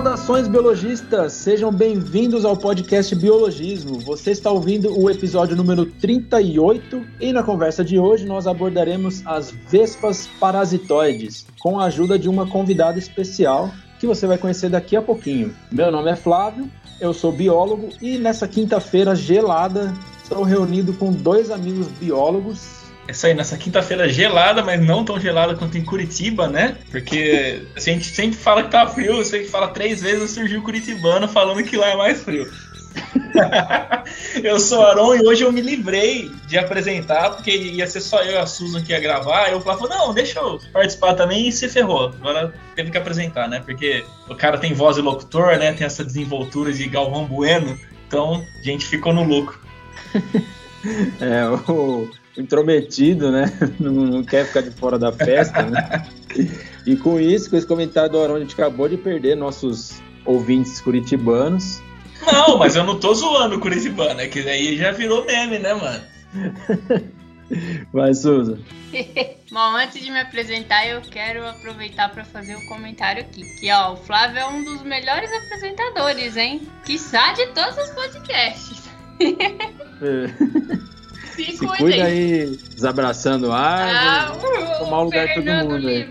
Saudações biologistas, sejam bem-vindos ao podcast Biologismo. Você está ouvindo o episódio número 38 e na conversa de hoje nós abordaremos as vespas parasitoides com a ajuda de uma convidada especial que você vai conhecer daqui a pouquinho. Meu nome é Flávio, eu sou biólogo e nessa quinta-feira gelada estou reunido com dois amigos biólogos é isso aí, nessa quinta-feira gelada, mas não tão gelada quanto em Curitiba, né? Porque a gente sempre fala que tá frio, você fala três vezes, surgiu Curitibano falando que lá é mais frio. eu sou Aron e hoje eu me livrei de apresentar, porque ia ser só eu e a Susan que ia gravar. Eu falava, não, deixa eu participar também e se ferrou. Agora teve que apresentar, né? Porque o cara tem voz de locutor, né? Tem essa desenvoltura de Galvão Bueno. Então, a gente ficou no lucro. é, o, intrometido, né? Não, não, quer ficar de fora da festa, né? E com isso, com esse comentário do Arão, a gente acabou de perder nossos ouvintes curitibanos. Não, mas eu não tô zoando o curitibano, é que daí já virou meme, né, mano? Vai, Suza. Bom, antes de me apresentar, eu quero aproveitar para fazer um comentário aqui. Que, ó, o Flávio é um dos melhores apresentadores, hein? Que de todos os podcasts. É. Se, Se cuida aí, desabraçando ar, ah, uh, tomar o lugar de todo mundo aí.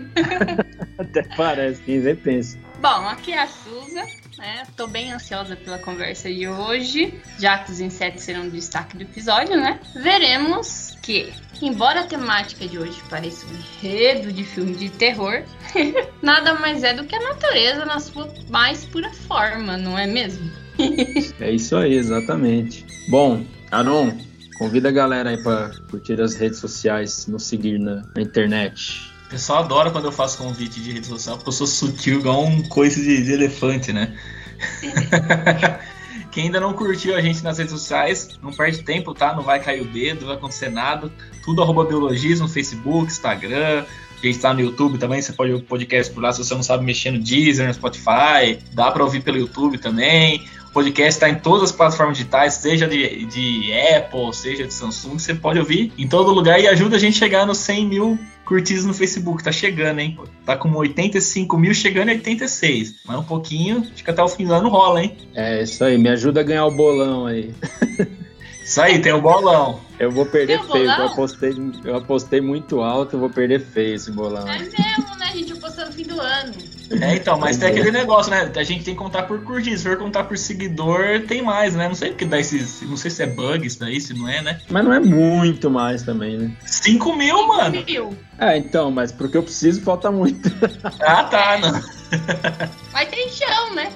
Até parece, quem vê pensa. Bom, aqui é a Suza, né? Tô bem ansiosa pela conversa de hoje, já que os insetos serão o destaque do episódio, né? Veremos que, embora a temática de hoje pareça um enredo de filme de terror, nada mais é do que a natureza na sua mais pura forma, não é mesmo? é isso aí, exatamente. Bom, Aron, Convida a galera aí pra curtir as redes sociais, nos seguir na, na internet. O pessoal adora quando eu faço convite de rede social, porque eu sou sutil igual um coice de, de elefante, né? Quem ainda não curtiu a gente nas redes sociais, não perde tempo, tá? Não vai cair o dedo, não vai acontecer nada. Tudo arroba biologismo, Facebook, Instagram. A gente tá no YouTube também, você pode ouvir o podcast por lá se você não sabe mexer no Deezer, no Spotify. Dá para ouvir pelo YouTube também. O podcast está em todas as plataformas digitais, seja de, de Apple, seja de Samsung, você pode ouvir em todo lugar e ajuda a gente a chegar nos 100 mil curtidas no Facebook. Tá chegando, hein? Tá com 85 mil, chegando em 86. Mas um pouquinho, acho que até o fim do ano rola, hein? É, isso aí. Me ajuda a ganhar o bolão aí. Isso aí, tem o bolão. Eu vou perder feio, eu apostei, eu apostei muito alto, eu vou perder feio esse bolão. É mesmo, né? A gente apostou no fim do ano. É, então, mas tem aquele negócio, né? A gente tem que contar por curtir. Se for contar por seguidor, tem mais, né? Não sei porque dá esses. Não sei se é bug isso daí, se não é, né? Mas não é muito mais também, né? 5 mil, 5 mano. Mil. É, então, mas porque eu preciso falta muito. Ah, tá, não. Mas tem chão, né?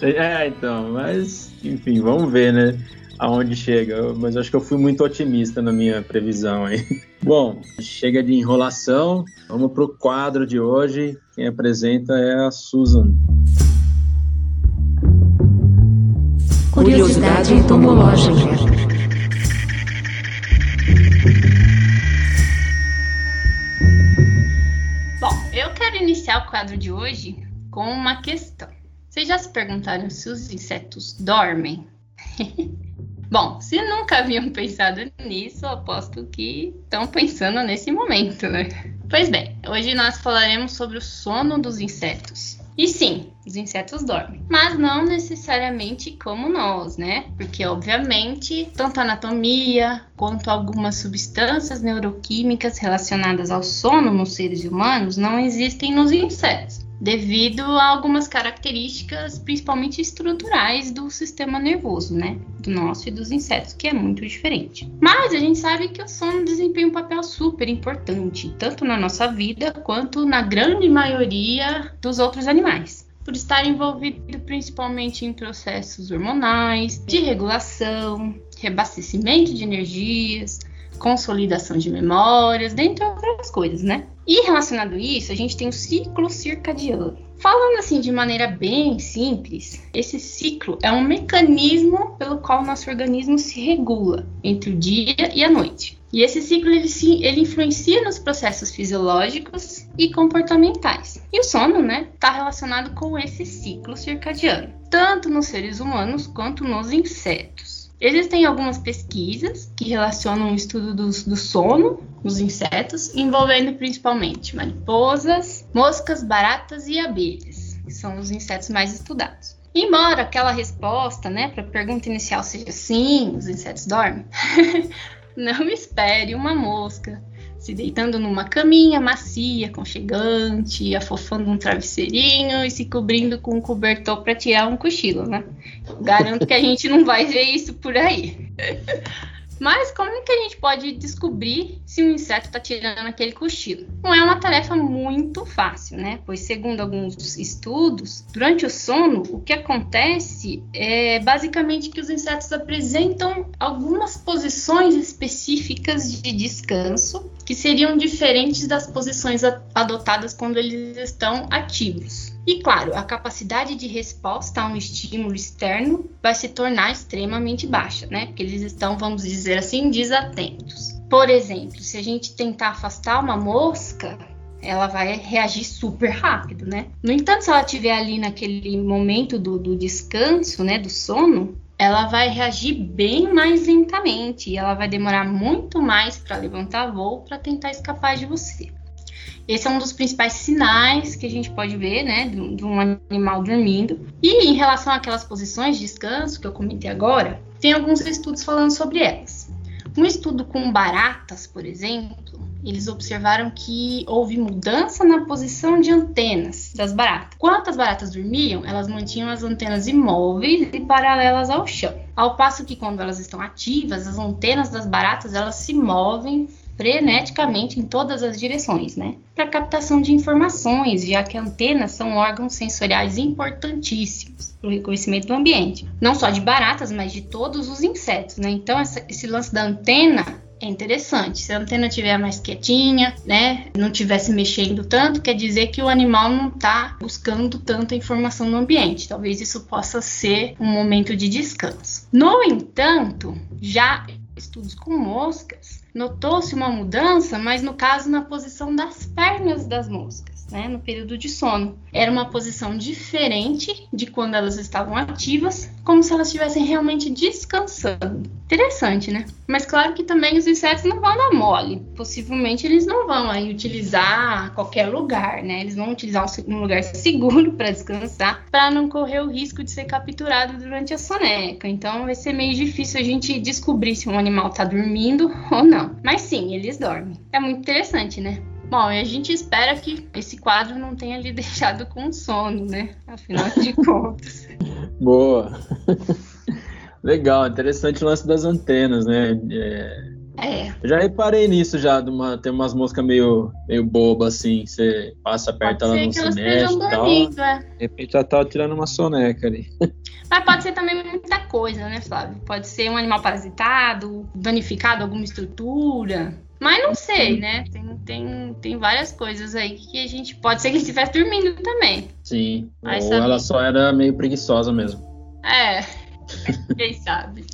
É, então, mas enfim, vamos ver, né? Aonde chega, mas acho que eu fui muito otimista na minha previsão aí. Bom, chega de enrolação, vamos para o quadro de hoje. Quem apresenta é a Susan. Curiosidade entomológica. Bom, eu quero iniciar o quadro de hoje com uma questão. Vocês já se perguntaram se os insetos dormem? Bom, se nunca haviam pensado nisso, aposto que estão pensando nesse momento, né? Pois bem, hoje nós falaremos sobre o sono dos insetos. E sim, os insetos dormem, mas não necessariamente como nós, né? Porque, obviamente, tanto a anatomia quanto algumas substâncias neuroquímicas relacionadas ao sono nos seres humanos não existem nos insetos devido a algumas características, principalmente estruturais, do sistema nervoso, né? Do nosso e dos insetos, que é muito diferente. Mas a gente sabe que o sono desempenha um papel super importante, tanto na nossa vida quanto na grande maioria dos outros animais por estar envolvido principalmente em processos hormonais, de regulação, reabastecimento de energias, consolidação de memórias, dentre outras coisas, né? E relacionado a isso, a gente tem o ciclo circadiano. Falando assim de maneira bem simples, esse ciclo é um mecanismo pelo qual nosso organismo se regula entre o dia e a noite. E esse ciclo ele, ele influencia nos processos fisiológicos e comportamentais. E o sono, né, está relacionado com esse ciclo circadiano, tanto nos seres humanos quanto nos insetos. Existem algumas pesquisas que relacionam o estudo do, sono nos insetos, envolvendo principalmente mariposas, moscas, baratas e abelhas. que são os insetos mais estudados. Embora aquela resposta, né, para a pergunta inicial seja sim, os insetos dormem, não espere uma mosca se deitando numa caminha macia, conchegante, afofando um travesseirinho e se cobrindo com um cobertor para tirar um cochilo, né? Garanto que a gente não vai ver isso por aí. Mas como é que a gente pode descobrir se um inseto está tirando aquele cochilo? Não é uma tarefa muito fácil, né? Pois, segundo alguns estudos, durante o sono, o que acontece é basicamente que os insetos apresentam algumas posições específicas de descanso que seriam diferentes das posições adotadas quando eles estão ativos. E claro, a capacidade de resposta a um estímulo externo vai se tornar extremamente baixa, né? Porque eles estão, vamos dizer assim, desatentos. Por exemplo, se a gente tentar afastar uma mosca, ela vai reagir super rápido, né? No entanto, se ela estiver ali naquele momento do, do descanso, né, do sono, ela vai reagir bem mais lentamente e ela vai demorar muito mais para levantar voo para tentar escapar de você. Esse é um dos principais sinais que a gente pode ver, né, de, um animal dormindo. E em relação àquelas posições de descanso que eu comentei agora, tem alguns estudos falando sobre elas. Um estudo com baratas, por exemplo, eles observaram que houve mudança na posição de antenas das baratas. Quanto as baratas dormiam, elas mantinham as antenas imóveis e paralelas ao chão. Ao passo que quando elas estão ativas, as antenas das baratas elas se movem freneticamente em todas as direções, né? Para captação de informações, já que antenas são órgãos sensoriais importantíssimos para o reconhecimento do ambiente, não só de baratas, mas de todos os insetos, né? Então essa, esse lance da antena é interessante. Se a antena estiver mais quietinha, né, não tivesse mexendo tanto, quer dizer que o animal não está buscando tanta informação no ambiente. Talvez isso possa ser um momento de descanso. No entanto, já estudos com moscas, notou-se uma mudança, mas no caso na posição das pernas das moscas né, no período de sono. Era uma posição diferente de quando elas estavam ativas, como se elas estivessem realmente descansando. Interessante, né? Mas claro que também os insetos não vão dar mole. Possivelmente eles não vão aí utilizar qualquer lugar, né? Eles vão utilizar um lugar seguro para descansar, para não correr o risco de ser capturado durante a soneca. Então vai ser meio difícil a gente descobrir se um animal está dormindo ou não. Mas sim, eles dormem. É muito interessante, né? Bom, e a gente espera que esse quadro não tenha lhe deixado com sono, né? Afinal de contas. Boa. Legal, interessante o lance das antenas, né? É... É. Eu já reparei nisso já, de uma, tem umas moscas meio, meio boba, assim, você passa perto, ela não se mexe e tal. É. De repente ela tá tirando uma soneca ali. Mas pode ser também muita coisa, né, Flávio? Pode ser um animal parasitado, danificado alguma estrutura. Mas não sei, né? Tem, tem, tem várias coisas aí que a gente pode ser que estivesse dormindo também. Sim. Mas Ou sabe... ela só era meio preguiçosa mesmo. É. Quem sabe?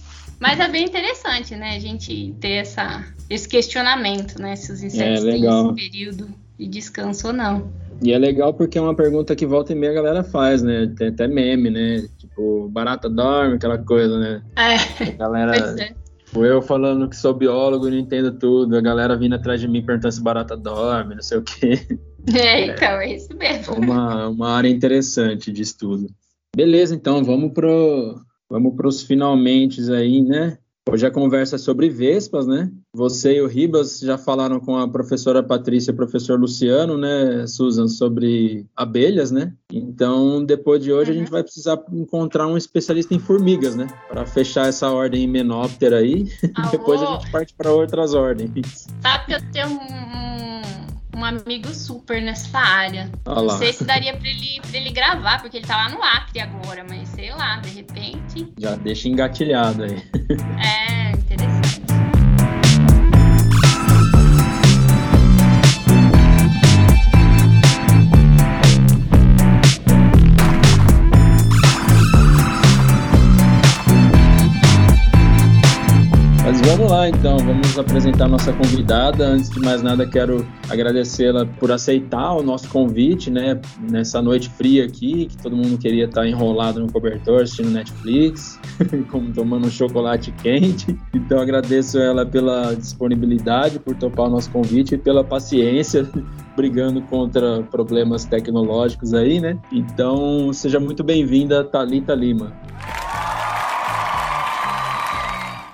Mas é bem interessante, né? A gente ter essa, esse questionamento, né? Se os insetos é, têm esse período de descanso ou não. E é legal porque é uma pergunta que volta e meia a galera faz, né? Tem até meme, né? Tipo, barata dorme, aquela coisa, né? É. A galera. É. Tipo, eu falando que sou biólogo e não entendo tudo, a galera vindo atrás de mim perguntando se barata dorme, não sei o quê. É, então, é isso mesmo. Uma, uma área interessante de estudo. Beleza, então, vamos pro, vamos pros finalmente aí, né? Hoje a conversa é sobre vespas, né? Você e o Ribas já falaram com a professora Patrícia e o professor Luciano, né, Susan, sobre abelhas, né? Então, depois de hoje, uhum. a gente uhum. vai precisar encontrar um especialista em formigas, né? Para fechar essa ordem menóptera aí. depois a gente parte para outras ordens. Sabe que eu tenho um um amigo super nessa área. Não sei se daria para ele, pra ele gravar, porque ele tá lá no Acre agora, mas sei lá, de repente. Já deixa engatilhado aí. É, então, vamos apresentar nossa convidada. Antes de mais nada, quero agradecê-la por aceitar o nosso convite, né? Nessa noite fria aqui, que todo mundo queria estar enrolado no cobertor, assistindo Netflix, como tomando um chocolate quente. Então agradeço ela pela disponibilidade, por topar o nosso convite e pela paciência brigando contra problemas tecnológicos aí, né? Então, seja muito bem-vinda, Talita Lima.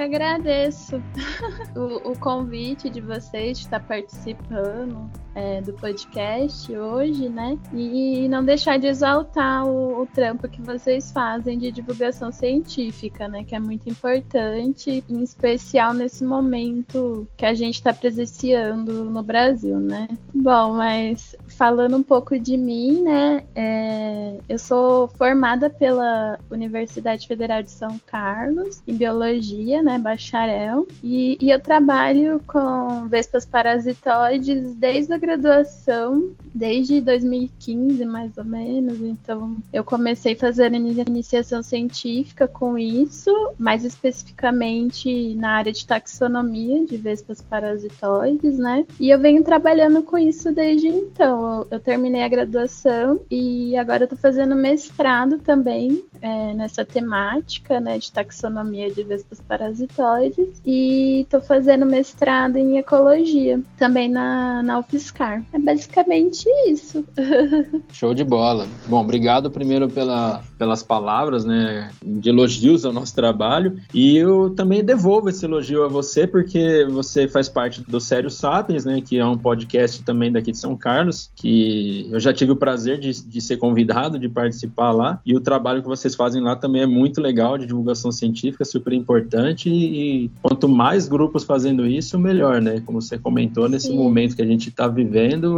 Agradeço o, o, convite de vocês de estar participando é, do podcast hoje, né? E não deixar de exaltar o, o, trampo que vocês fazem de divulgação científica, né? Que é muito importante, em especial nesse momento que a gente está presenciando no Brasil, né? Bom, mas falando um pouco de mim, né? É, eu sou formada pela Universidade Federal de São Carlos em biologia, né? Bacharel. E, e eu trabalho com vespas parasitoides desde a graduação, desde 2015, mais ou menos. Então, eu comecei fazendo iniciação científica com isso, mais especificamente na área de taxonomia de vespas parasitoides, né? E eu venho trabalhando com isso desde então eu, terminei a graduação e agora eu tô fazendo mestrado também é, nessa temática, né, de taxonomia de vespas parasitoides e tô fazendo mestrado em ecologia também na, na UFSCar. É basicamente isso. Show de bola. Bom, obrigado primeiro pela, pelas palavras, né, de elogios ao nosso trabalho e eu também devolvo esse elogio a você porque você faz parte do Sério Sapiens, né, que é um podcast também daqui de São Carlos, que eu já tive o prazer de, de ser convidado, de participar lá, e o trabalho que vocês fazem lá também é muito legal, de divulgação científica, super importante, e, e quanto mais grupos fazendo isso, melhor, né? Como você comentou, nesse Sim. momento que a gente está vivendo,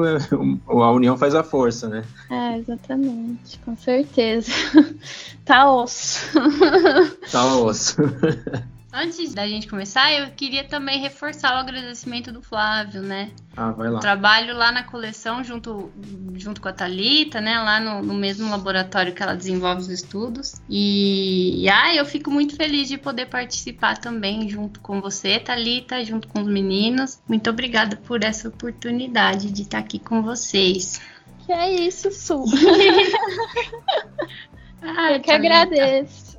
é, a união faz a força, né? É, exatamente, com certeza. tá osso. tá osso. Antes da gente começar, eu queria também reforçar o agradecimento do Flávio, né? Ah, vai lá. trabalho lá na coleção junto, junto com a Talita, né? Lá no, no, mesmo laboratório que ela desenvolve os estudos. E, e ah, eu fico muito feliz de poder participar também junto com você, Talita, junto com os meninos. Muito obrigada por essa oportunidade de estar aqui com vocês. Que é isso, Su. ah, eu que agradeço.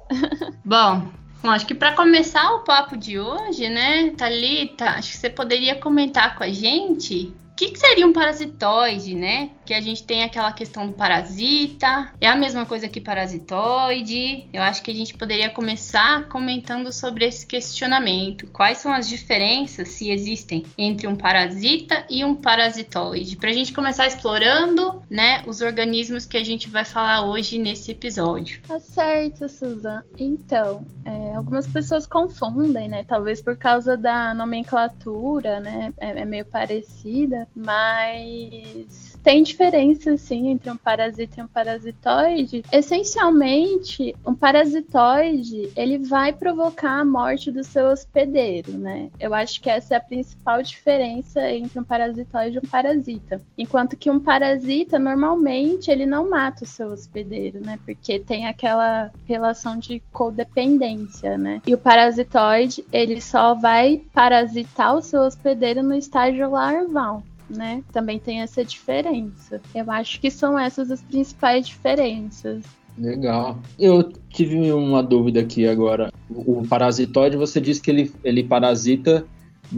Bom, Bom, acho que para começar o papo de hoje, né, Thalita, acho que você poderia comentar com a gente o que, que, seria um parasitoide, né? Que a gente tem aquela questão do parasita, é a mesma coisa que parasitoide. Eu acho que a gente poderia começar comentando sobre esse questionamento. Quais são as diferenças, se existem, entre um parasita e um parasitoide? Para a gente começar explorando, né, os organismos que a gente vai falar hoje nesse episódio. Tá certo, Susan. Então, é, algumas pessoas confundem, né? Talvez por causa da nomenclatura, né? é, é meio parecida mas tem diferença, sim, entre um parasita e um parasitoide. Essencialmente, um parasitoide, ele vai provocar a morte do seu hospedeiro, né? Eu acho que essa é a principal diferença entre um parasitoide e um parasita. Enquanto que um parasita, normalmente, ele não mata o seu hospedeiro, né? Porque tem aquela relação de codependência, né? E o parasitoide, ele só vai parasitar o seu hospedeiro no estágio larval né? Também tem essa diferença. Eu acho que são essas as principais diferenças. Legal. Eu tive uma dúvida aqui agora. O parasitóide, você disse que ele, ele parasita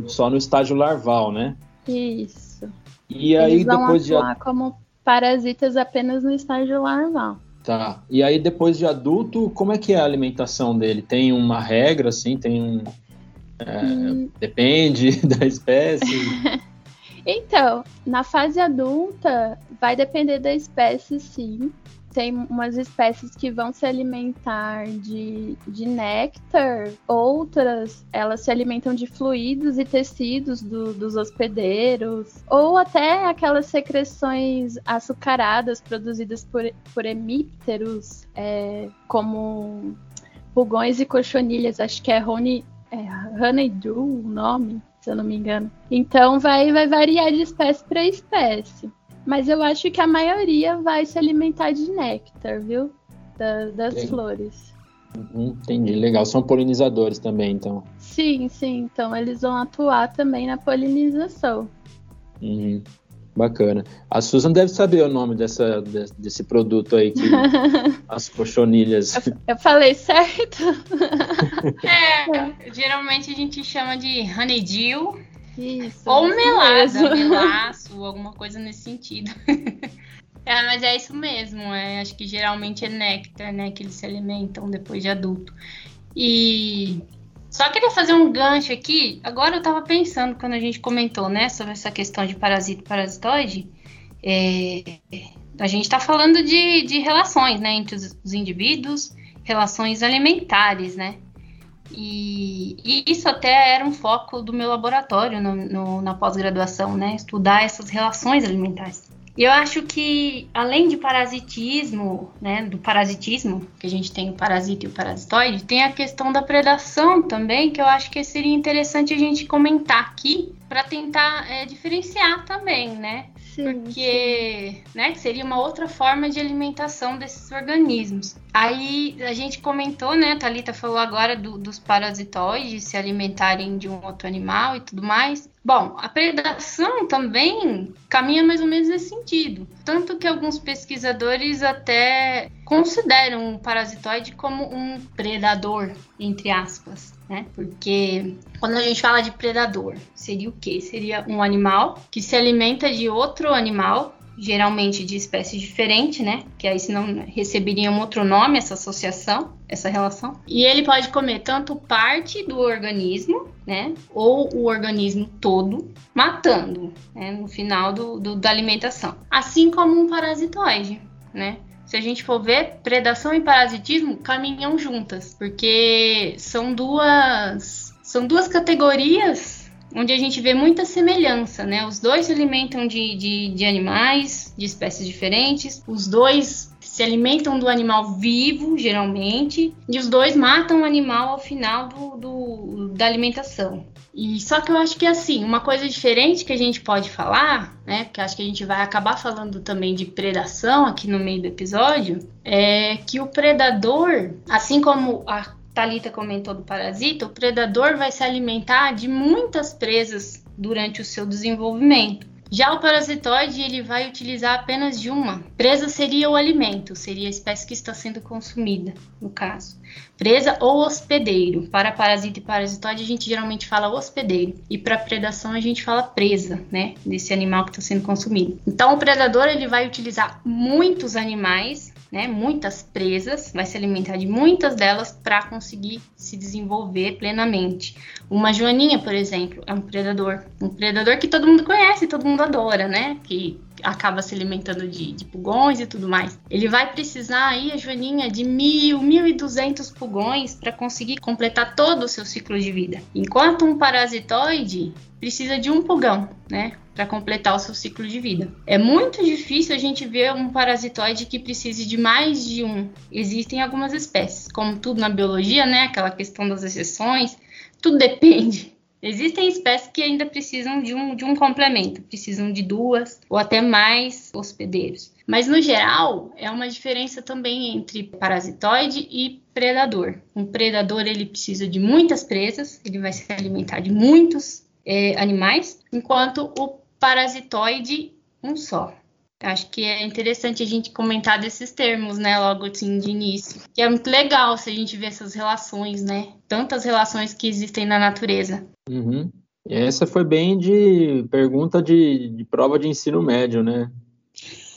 só no estágio larval, né? Isso. E aí Eles depois de como parasitas apenas no estágio larval. Tá. E aí depois de adulto, como é que é a alimentação dele? Tem uma regra assim? Tem um é, hum. depende da espécie? Então, na fase adulta, vai depender da espécie, sim. Tem umas espécies que vão se alimentar de, de néctar, outras elas se alimentam de fluidos e tecidos do, dos hospedeiros, ou até aquelas secreções açucaradas produzidas por, por hemípteros, é, como pulgões e cochonilhas, acho que é honey, é honeydew o nome se eu não me engano. Então vai, vai variar de espécie para espécie. Mas eu acho que a maioria vai se alimentar de néctar, viu? Da, das Sim. flores. Entendi, legal. São polinizadores também, então. Sim, sim. Então eles vão atuar também na polinização. Uhum. Bacana. A Susan deve saber o nome dessa, desse produto aí, que, as cochonilhas. Eu, eu falei certo? é, geralmente a gente chama de honeydew. Isso, ou melada, melaço, alguma coisa nesse sentido. é, mas é isso mesmo. É, acho que geralmente é néctar, né? Que eles se alimentam depois de adulto. E só queria fazer um gancho aqui. Agora eu estava pensando quando a gente comentou, né, sobre essa questão de parasita e parasitoide. É, a gente está falando de, de, relações, né, entre os, os, indivíduos, relações alimentares, né. E, e, isso até era um foco do meu laboratório no, no, na pós-graduação, né, estudar essas relações alimentares. E eu acho que, além de parasitismo, né, do parasitismo, que a gente tem o parasita e o parasitoide, tem a questão da predação também, que eu acho que seria interessante a gente comentar aqui para tentar é, diferenciar também, né? Sim, porque, sim. né, seria uma outra forma de alimentação desses organismos. Aí a gente comentou, né, a Thalita falou agora do, dos parasitoides se alimentarem de um outro animal e tudo mais. Bom, a predação também caminha mais ou menos nesse sentido. Tanto que alguns pesquisadores até consideram o parasitoide como um predador, entre aspas, né? Porque quando a gente fala de predador, seria o quê? Seria um animal que se alimenta de outro animal geralmente de espécie diferente, né? Que aí senão receberia um outro nome essa associação, essa relação. E ele pode comer tanto parte do organismo, né? Ou o organismo todo, matando, né? No final do, do da alimentação. Assim como um parasitoide, né? Se a gente for ver, predação e parasitismo caminham juntas, porque são duas são duas categorias onde a gente vê muita semelhança, né? Os dois se alimentam de, de, de animais, de espécies diferentes, os dois se alimentam do animal vivo, geralmente, e os dois matam o animal ao final do, do, da alimentação. E só que eu acho que assim, uma coisa diferente que a gente pode falar, né? Porque acho que a gente vai acabar falando também de predação aqui no meio do episódio, é que o predador, assim como a Talita comentou do parasita, o predador vai se alimentar de muitas presas durante o seu desenvolvimento. Já o parasitoide ele vai utilizar apenas de uma. Presa seria o alimento, seria a espécie que está sendo consumida, no caso. Presa ou hospedeiro. Para parasita e parasitoide a gente geralmente fala hospedeiro e para predação a gente fala presa, né, desse animal que está sendo consumido. Então o predador ele vai utilizar muitos animais né, muitas presas, vai se alimentar de muitas delas para conseguir se desenvolver plenamente. Uma joaninha, por exemplo, é um predador, um predador que todo mundo conhece, todo mundo adora, né? Que acaba se alimentando de, de pulgões e tudo mais. Ele vai precisar aí, a joaninha, de mil, mil e duzentos pulgões para conseguir completar todo o seu ciclo de vida. Enquanto um parasitoide precisa de um pulgão, né? Para completar o seu ciclo de vida. É muito difícil a gente ver um parasitoide que precise de mais de um. Existem algumas espécies, como tudo na biologia, né? Aquela questão das exceções, tudo depende. Existem espécies que ainda precisam de um, de um complemento, precisam de duas ou até mais hospedeiros. Mas no geral, é uma diferença também entre parasitoide e predador. Um predador ele precisa de muitas presas, ele vai se alimentar de muitos é, animais, enquanto o parasitoide um só. Acho que é interessante a gente comentar desses termos, né, logo assim de início. Que é muito legal se a gente ver essas relações, né? Tantas relações que existem na natureza. Uhum. Essa foi bem de pergunta de, de prova de ensino médio, né?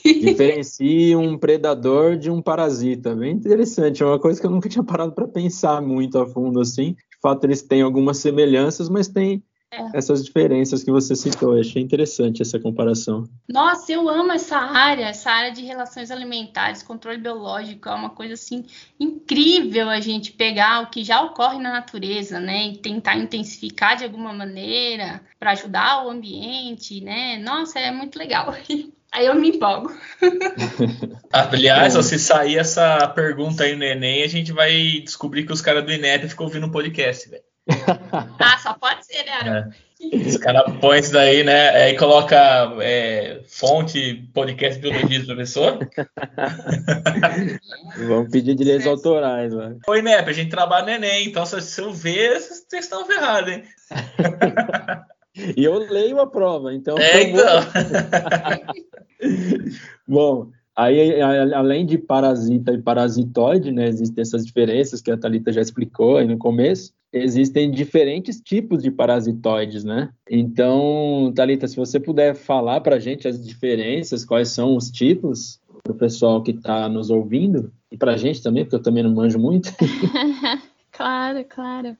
Diferencie um predador de um parasita. Bem interessante, é uma coisa que eu nunca tinha parado para pensar muito a fundo assim. De fato, eles têm algumas semelhanças, mas têm é. essas diferenças que você citou. Eu achei interessante essa comparação. Nossa, eu amo essa área, essa área de relações alimentares, controle biológico, é uma coisa assim incrível a gente pegar o que já ocorre na natureza, né, e tentar intensificar de alguma maneira para ajudar o ambiente, né? Nossa, é muito legal. Aí eu me empolgo. Aliás, se sair essa pergunta aí no Enem, a gente vai descobrir que os caras do INEP ficam ouvindo o podcast, velho. ah, só pode É. Os caras põem isso daí, né? Aí coloca é, fonte, podcast, biologia do professor. Vamos pedir direitos autorais, mano. Oi, né? A gente trabalha no Enem, então se eu ver, vocês estão ferrados, hein? e eu leio a prova, então. É, então. Bom, Aí, além de parasita e parasitoide, né, existem essas diferenças que a Thalita já explicou aí no começo. Existem diferentes tipos de parasitoides, né? Então, Thalita, se você puder falar para a gente as diferenças, quais são os tipos, para o pessoal que está nos ouvindo, e para a gente também, porque eu também não manjo muito. claro, claro.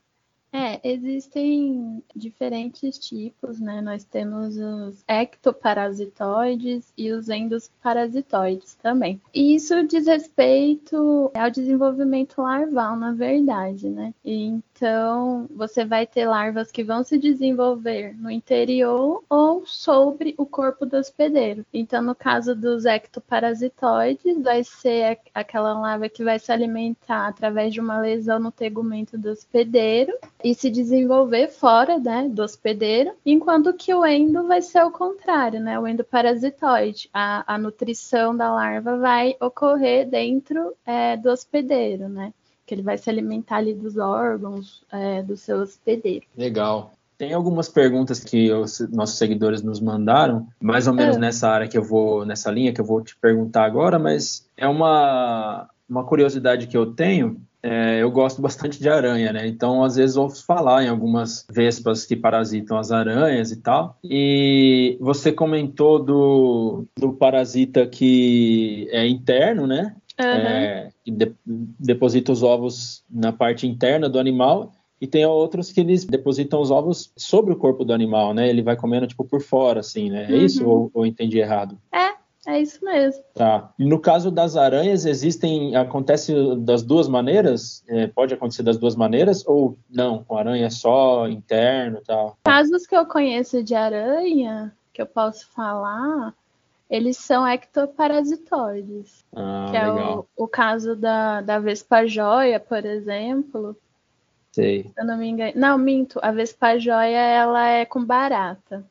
É, existem diferentes tipos, né? Nós temos os ectoparasitoides e os endosparasitoides também. E isso diz respeito ao desenvolvimento larval, na verdade, né? Então, você vai ter larvas que vão se desenvolver no interior ou sobre o corpo do hospedeiro. Então, no caso dos ectoparasitoides, vai ser aquela larva que vai se alimentar através de uma lesão no tegumento do hospedeiro e se desenvolver fora né, do hospedeiro, enquanto que o endo vai ser o contrário, né? O endoparasitoide. A, a nutrição da larva vai ocorrer dentro é, do hospedeiro, né? Que ele vai se alimentar ali dos órgãos é, do seu hospedeiro. Legal. Tem algumas perguntas que os nossos seguidores nos mandaram, mais ou menos é. nessa área que eu vou, nessa linha que eu vou te perguntar agora, mas é uma, uma curiosidade que eu tenho é, eu gosto bastante de aranha, né? Então, às vezes, ouço falar em algumas vespas que parasitam as aranhas e tal. E você comentou do, do parasita que é interno, né? Uhum. É, que de, deposita os ovos na parte interna do animal. E tem outros que eles depositam os ovos sobre o corpo do animal, né? Ele vai comendo, tipo, por fora, assim, né? É uhum. isso ou, ou entendi errado? É, é isso mesmo. Tá. E no caso das aranhas, existem. Acontece das duas maneiras? É, pode acontecer das duas maneiras? Ou não? Com aranha só interno e tal? Casos que eu conheço de aranha, que eu posso falar, eles são ectoparasitoides. Ah, que é o, o, caso da, da Vespa Joia, por exemplo. Sei. Se eu não me engano. Não, minto. A Vespa Joia, ela é com barata.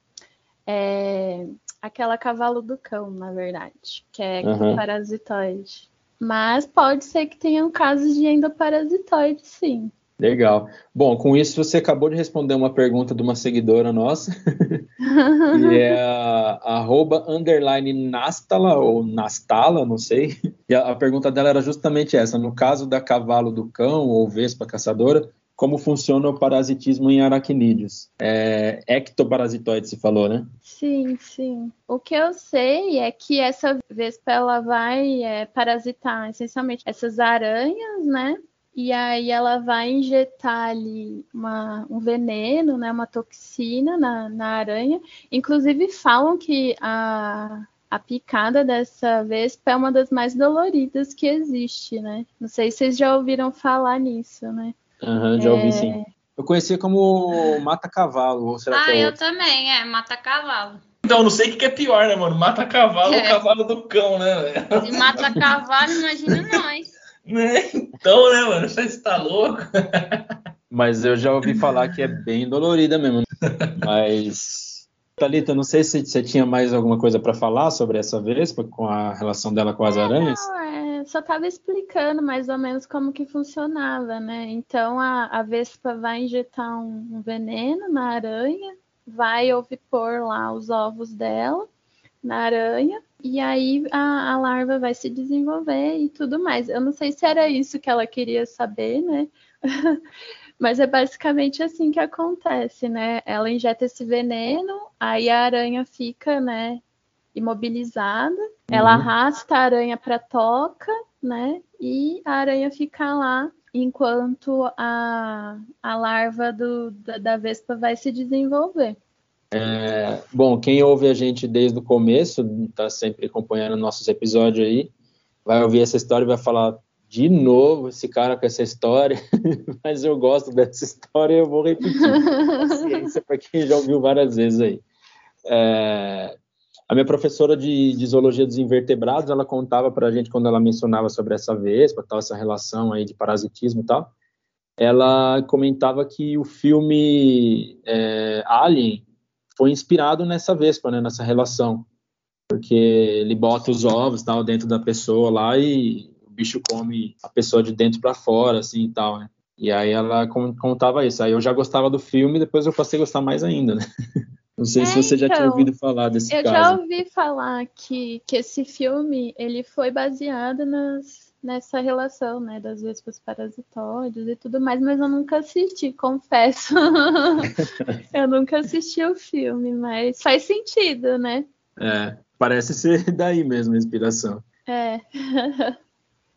É, aquela cavalo do cão, na verdade, que é uhum. parasitoide. Mas pode ser que tenham casos de endoparasitoide, sim. Legal. Bom, com isso você acabou de responder uma pergunta de uma seguidora nossa, que é a, arroba underline Nastala, ou Nastala, não sei. E a, a pergunta dela era justamente essa. No caso da cavalo do cão ou vespa caçadora, como funciona o parasitismo em aracnídeos. É, ectoparasitoide, se falou, né? Sim, sim. O que eu sei é que essa vespa ela vai é, parasitar essencialmente essas aranhas, né? E aí ela vai injetar ali uma, um veneno, né, uma toxina na, na aranha. Inclusive falam que a, a picada dessa vespa é uma das mais doloridas que existe, né? Não sei se vocês já ouviram falar nisso, né? Uhum, já ouvi é... sim. Eu conhecia como mata-cavalo, ou será ah, que é eu também, é, mata-cavalo. Então, não sei o que é pior, né, mano? Mata-cavalo é. ou cavalo do cão, né? Se mata-cavalo, imagina nós. Né? Então, né, mano? Você está louco? Mas eu já ouvi falar que é bem dolorida mesmo. Mas, Thalita, não sei se você tinha mais alguma coisa para falar sobre essa vespa, com a relação dela com as aranhas. Não, é só estava explicando mais ou menos como que funcionava, né? Então a, a Vespa vai injetar um, um veneno na aranha, vai ovipor lá os ovos dela na aranha, e aí a, a, larva vai se desenvolver e tudo mais. Eu não sei se era isso que ela queria saber, né? Mas é basicamente assim que acontece, né? Ela injeta esse veneno, aí a aranha fica, né, imobilizada. Uhum. Ela arrasta a aranha para toca, né? E a aranha fica lá enquanto a, a larva do, da, da vespa vai se desenvolver. É, bom, quem ouve a gente desde o começo, está sempre acompanhando nossos episódios aí, vai ouvir essa história e vai falar de novo esse cara com essa história, mas eu gosto dessa história e eu vou repetir. Paciência para quem já ouviu várias vezes aí. É, a minha professora de, de zoologia dos invertebrados, ela contava para a gente quando ela mencionava sobre essa vespa, tal, essa relação aí de parasitismo e tal, ela comentava que o filme é, Alien foi inspirado nessa vespa, né, nessa relação, porque ele bota os ovos tal dentro da pessoa lá e o bicho come a pessoa de dentro para fora, assim e tal, né? E aí ela contava isso. Aí eu já gostava do filme, depois eu passei a gostar mais ainda, né? Não sei é, se você já tinha então, ouvido falar desse eu caso. Eu já ouvi falar que, que esse filme ele foi baseado nas, nessa relação, né, das vespas parasitóides e tudo mais, mas eu nunca assisti, confesso. eu nunca assisti o filme, mas faz sentido, né? É, parece ser daí mesmo a inspiração. É.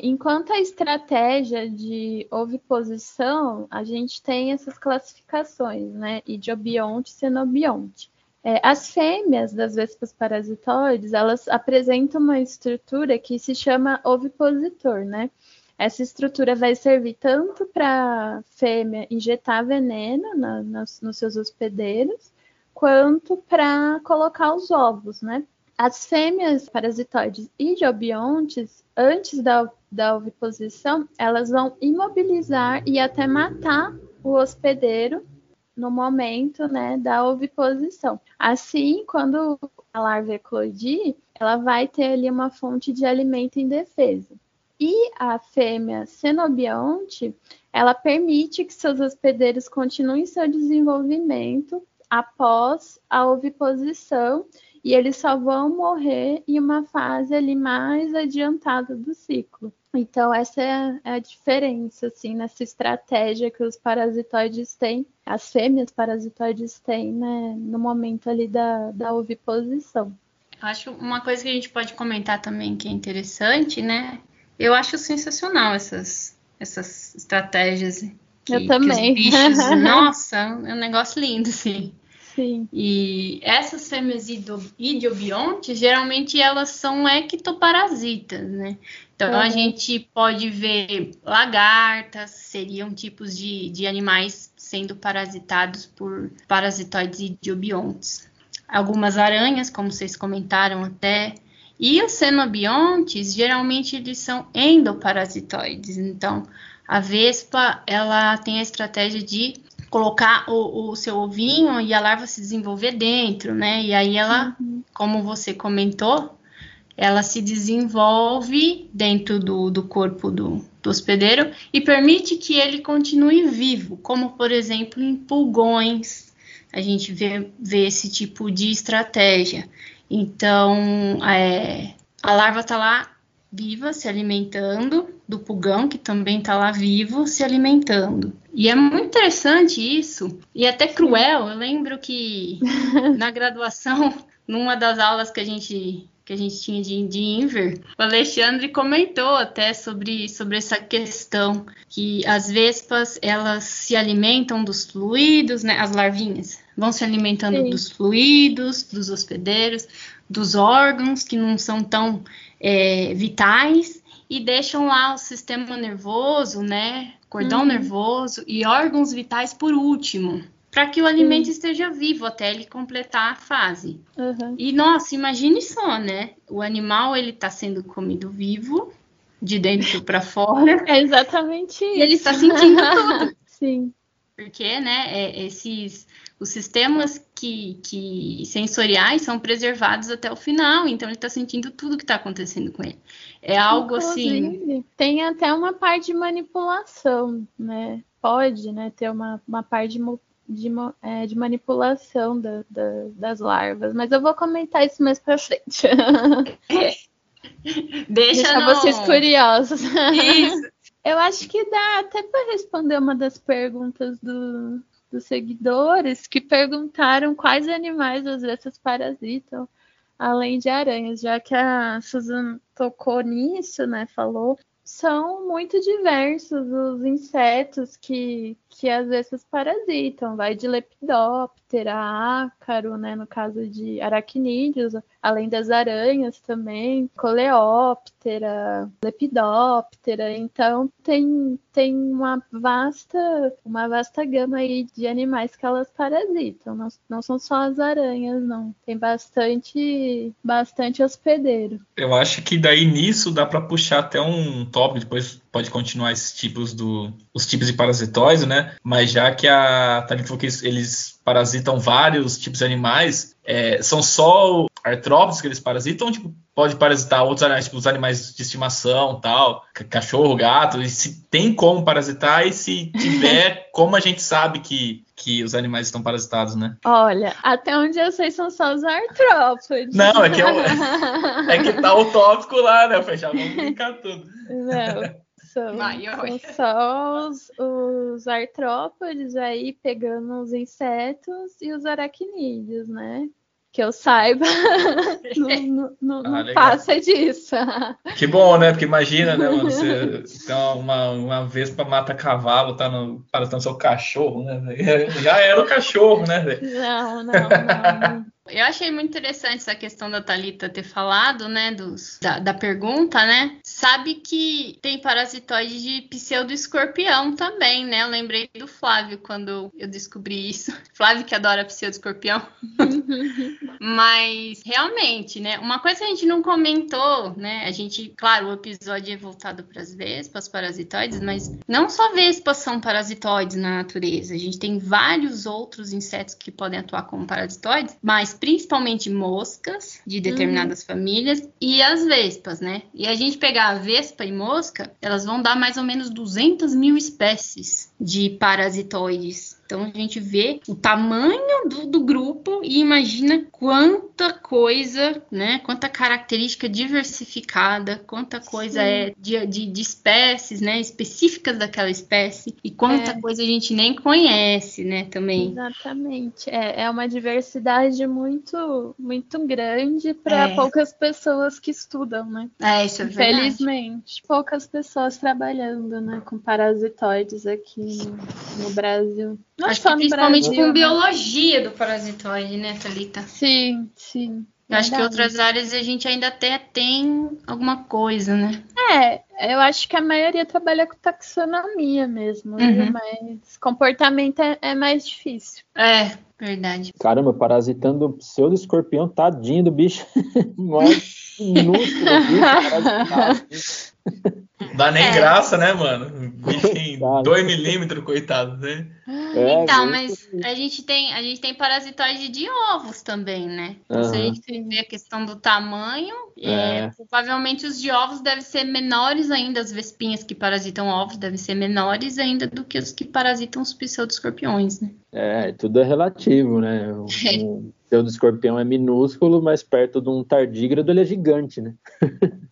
Enquanto a estratégia de oviposição, a gente tem essas classificações, né? Idiobionte e cenobionte. É, as fêmeas das vespas parasitoides, elas apresentam uma estrutura que se chama ovipositor, né? Essa estrutura vai servir tanto para a fêmea injetar veneno na, nos, nos seus hospedeiros, quanto para colocar os ovos, né? As fêmeas parasitoides idiobiontes, antes da, da oviposição, elas vão imobilizar e até matar o hospedeiro no momento né, da oviposição. Assim, quando a larva eclodir, ela vai ter ali uma fonte de alimento indefesa. E a fêmea cenobionte, ela permite que seus hospedeiros continuem seu desenvolvimento após a oviposição e eles só vão morrer em uma fase ali mais adiantada do ciclo. Então, essa é a diferença, assim, nessa estratégia que os parasitoides têm, as fêmeas parasitoides têm, né, no momento ali da, da oviposição. Acho uma coisa que a gente pode comentar também que é interessante, né? Eu acho sensacional essas, essas estratégias. Que, Eu também. Que os bichos, nossa, é um negócio lindo, assim. Sim. E essas fêmeas idiobiontes, geralmente elas são ectoparasitas, né? Então a gente pode ver lagartas, seriam tipos de, de animais sendo parasitados por parasitoides idiobiontes. Algumas aranhas, como vocês comentaram até, e os cenobiontes, geralmente eles são endoparasitoides. Então, a vespa, ela tem a estratégia de colocar o, o, seu ovinho e a larva se desenvolver dentro, né? E aí ela, uhum. como você comentou, ela se desenvolve dentro do, do corpo do, do hospedeiro e permite que ele continue vivo, como por exemplo em pulgões. A gente vê, vê esse tipo de estratégia. Então, é, a larva está lá viva, se alimentando, do pulgão, que também está lá vivo, se alimentando. E é muito interessante isso, e até cruel. Eu lembro que na graduação, numa das aulas que a gente que a gente tinha de, de Inver, o Alexandre comentou até sobre, sobre essa questão que as vespas elas se alimentam dos fluidos, né? As larvinhas vão se alimentando Sim. dos fluidos, dos hospedeiros, dos órgãos que não são tão é, vitais e deixam lá o sistema nervoso, né, cordão uhum. nervoso e órgãos vitais por último, para que o alimento uhum. esteja vivo até ele completar a fase. Uhum. E nossa, imagine só, né? O animal ele está sendo comido vivo, de dentro para fora. É exatamente isso. E ele está sentindo tudo. Sim. Porque, né, é, esses os sistemas que, que sensoriais são preservados até o final, então ele está sentindo tudo que está acontecendo com ele. É algo assim. Inclusive, assim. Tem até uma parte de manipulação, né? Pode né, ter uma, uma parte de, de, é, de manipulação da, da, das larvas, mas eu vou comentar isso mais para frente. Deixa Deixar vocês curiosos. Isso. Eu acho que dá até para responder uma das perguntas do, dos seguidores que perguntaram quais animais as vespas parasitam, além de aranhas, já que a Susan tocou nisso, né? Falou. São muito diversos os insetos que, que as vespas parasitam. Vai de lepidóptera, ácaro, né? No caso de aracnídeos, além das aranhas também, coleóptera, lepidóptera. Então tem, tem uma vasta uma vasta gama aí de animais que elas parasitam. Não, não são só as aranhas, não. Tem bastante bastante hospedeiro. Eu acho que daí nisso dá para puxar até um tópico depois pode continuar esses tipos do os tipos de parasitóide, né? Mas já que a Thalita falou que eles parasitam vários tipos de animais, é, são só artrópodes que eles parasitam, tipo, pode parasitar outros animais, tipo os animais de estimação, tal, cachorro, gato, e se tem como parasitar e se tiver, como a gente sabe que que os animais estão parasitados, né? Olha, até onde eu sei são só os artrópodes. Não, é que, eu, é que tá o tópico lá, né? Eu fechava, vamos brincar tudo. Não. São, são só os, os, artrópodes aí pegando os insetos e os aracnídeos, né? Que eu saiba, não, não, não ah, passa disso. Que bom, né? Porque imagina, né, mano? Você tem uma, uma vespa mata cavalo, tá no, parecendo seu cachorro, né? Já era o cachorro, né? Não, não, não. Eu achei muito interessante essa questão da Talita ter falado, né, dos, da, da, pergunta, né? Sabe que tem parasitoide de pseudo-escorpião também, né? Eu lembrei do Flávio quando eu descobri isso. Flávio que adora pseudo-escorpião. Mas, realmente, né? Uma coisa que a gente não comentou, né? A gente, claro, o episódio é voltado para as vespas parasitoides, mas não só vespas são parasitoides na natureza. A gente tem vários outros insetos que podem atuar como parasitoides, mas principalmente moscas de determinadas uhum. famílias e as vespas, né? E a gente pegar a vespa e mosca, elas vão dar mais ou menos 200 mil espécies de parasitoides então a gente vê o tamanho do, do, grupo e imagina quanta coisa, né? Quanta característica diversificada, quanta coisa Sim. é de, de, de, espécies, né? Específicas daquela espécie e quanta é. coisa a gente nem conhece, né? Também. Exatamente. É, é uma diversidade muito, muito grande para é. poucas pessoas que estudam, né? É, isso é Infelizmente, verdade. poucas pessoas trabalhando, né? Com parasitoides aqui no, no Brasil. Não Acho que principalmente Brasil, com né? biologia do parasitoide, né, Thalita? Sim, sim. Eu acho que outras áreas a gente ainda até tem alguma coisa, né? É, eu acho que a maioria trabalha com taxonomia mesmo, uhum. mas comportamento é, é, mais difícil. É, verdade. Caramba, parasitando pseudo escorpião, tadinho do bicho. mais minúsculo bicho, Dá nem é. graça, né, mano? Bichinho, 2 milímetros, coitado, né? É, então, mas a gente tem a gente tem parasitoide de ovos também, né? Então, uhum. se a gente ver a questão do tamanho, é. É, provavelmente os de ovos devem ser menores ainda, as vespinhas que parasitam ovos devem ser menores ainda do que os que parasitam os pseudo-escorpiões, né? É, tudo é relativo, né? O, o pseudo-escorpião é minúsculo, mas perto de um tardígrado ele é gigante, né?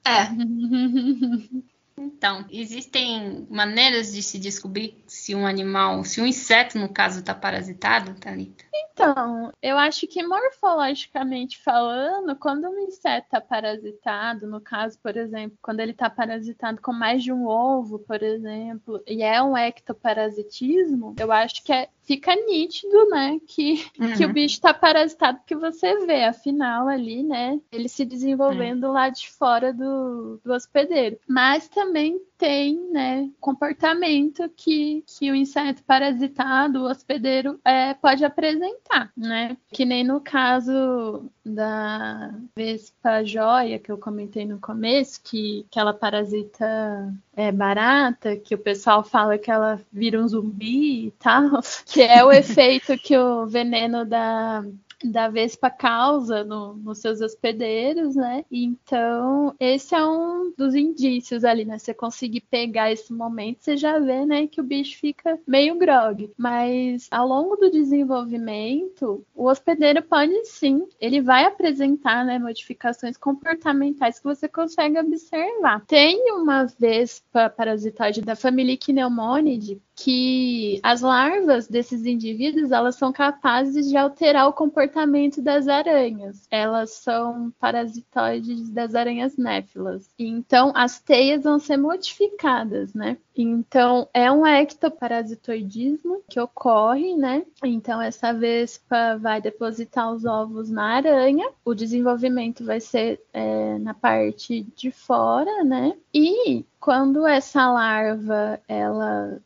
É. Então, existem maneiras de se descobrir se um animal, se um inseto, no caso, está parasitado, Thalita? Então, eu acho que morfologicamente falando, quando um inseto está parasitado, no caso, por exemplo, quando ele está parasitado com mais de um ovo, por exemplo, e é um ectoparasitismo, eu acho que é fica nítido, né, que, uhum. que o bicho está parasitado, porque você vê, afinal, ali, né, ele se desenvolvendo uhum. lá de fora do, do hospedeiro. Mas também tem, né, comportamento que, que o inseto parasitado, o hospedeiro, é, pode apresentar, né? Que nem no caso da Vespa Joia, que eu comentei no começo, que, que ela parasita é, barata, que o pessoal fala que ela vira um zumbi e tal, que é o efeito que o veneno da da Vespa causa no, nos seus hospedeiros, né? Então, esse é um dos indícios ali, né? Você conseguir pegar esse momento, você já vê, né, que o bicho fica meio grog. Mas ao longo do desenvolvimento, o hospedeiro pode sim, ele vai apresentar, né, modificações comportamentais que você consegue observar. Tem uma Vespa parasitoide da família Ichneumonidae que as larvas desses indivíduos, elas são capazes de alterar o comportamento das aranhas. Elas são parasitoides das aranhas néfilas. Então, as teias vão ser modificadas, né? Então, é um ectoparasitoidismo que ocorre, né? Então, essa vespa vai depositar os ovos na aranha, o desenvolvimento vai ser é, na parte de fora, né? E quando essa larva ela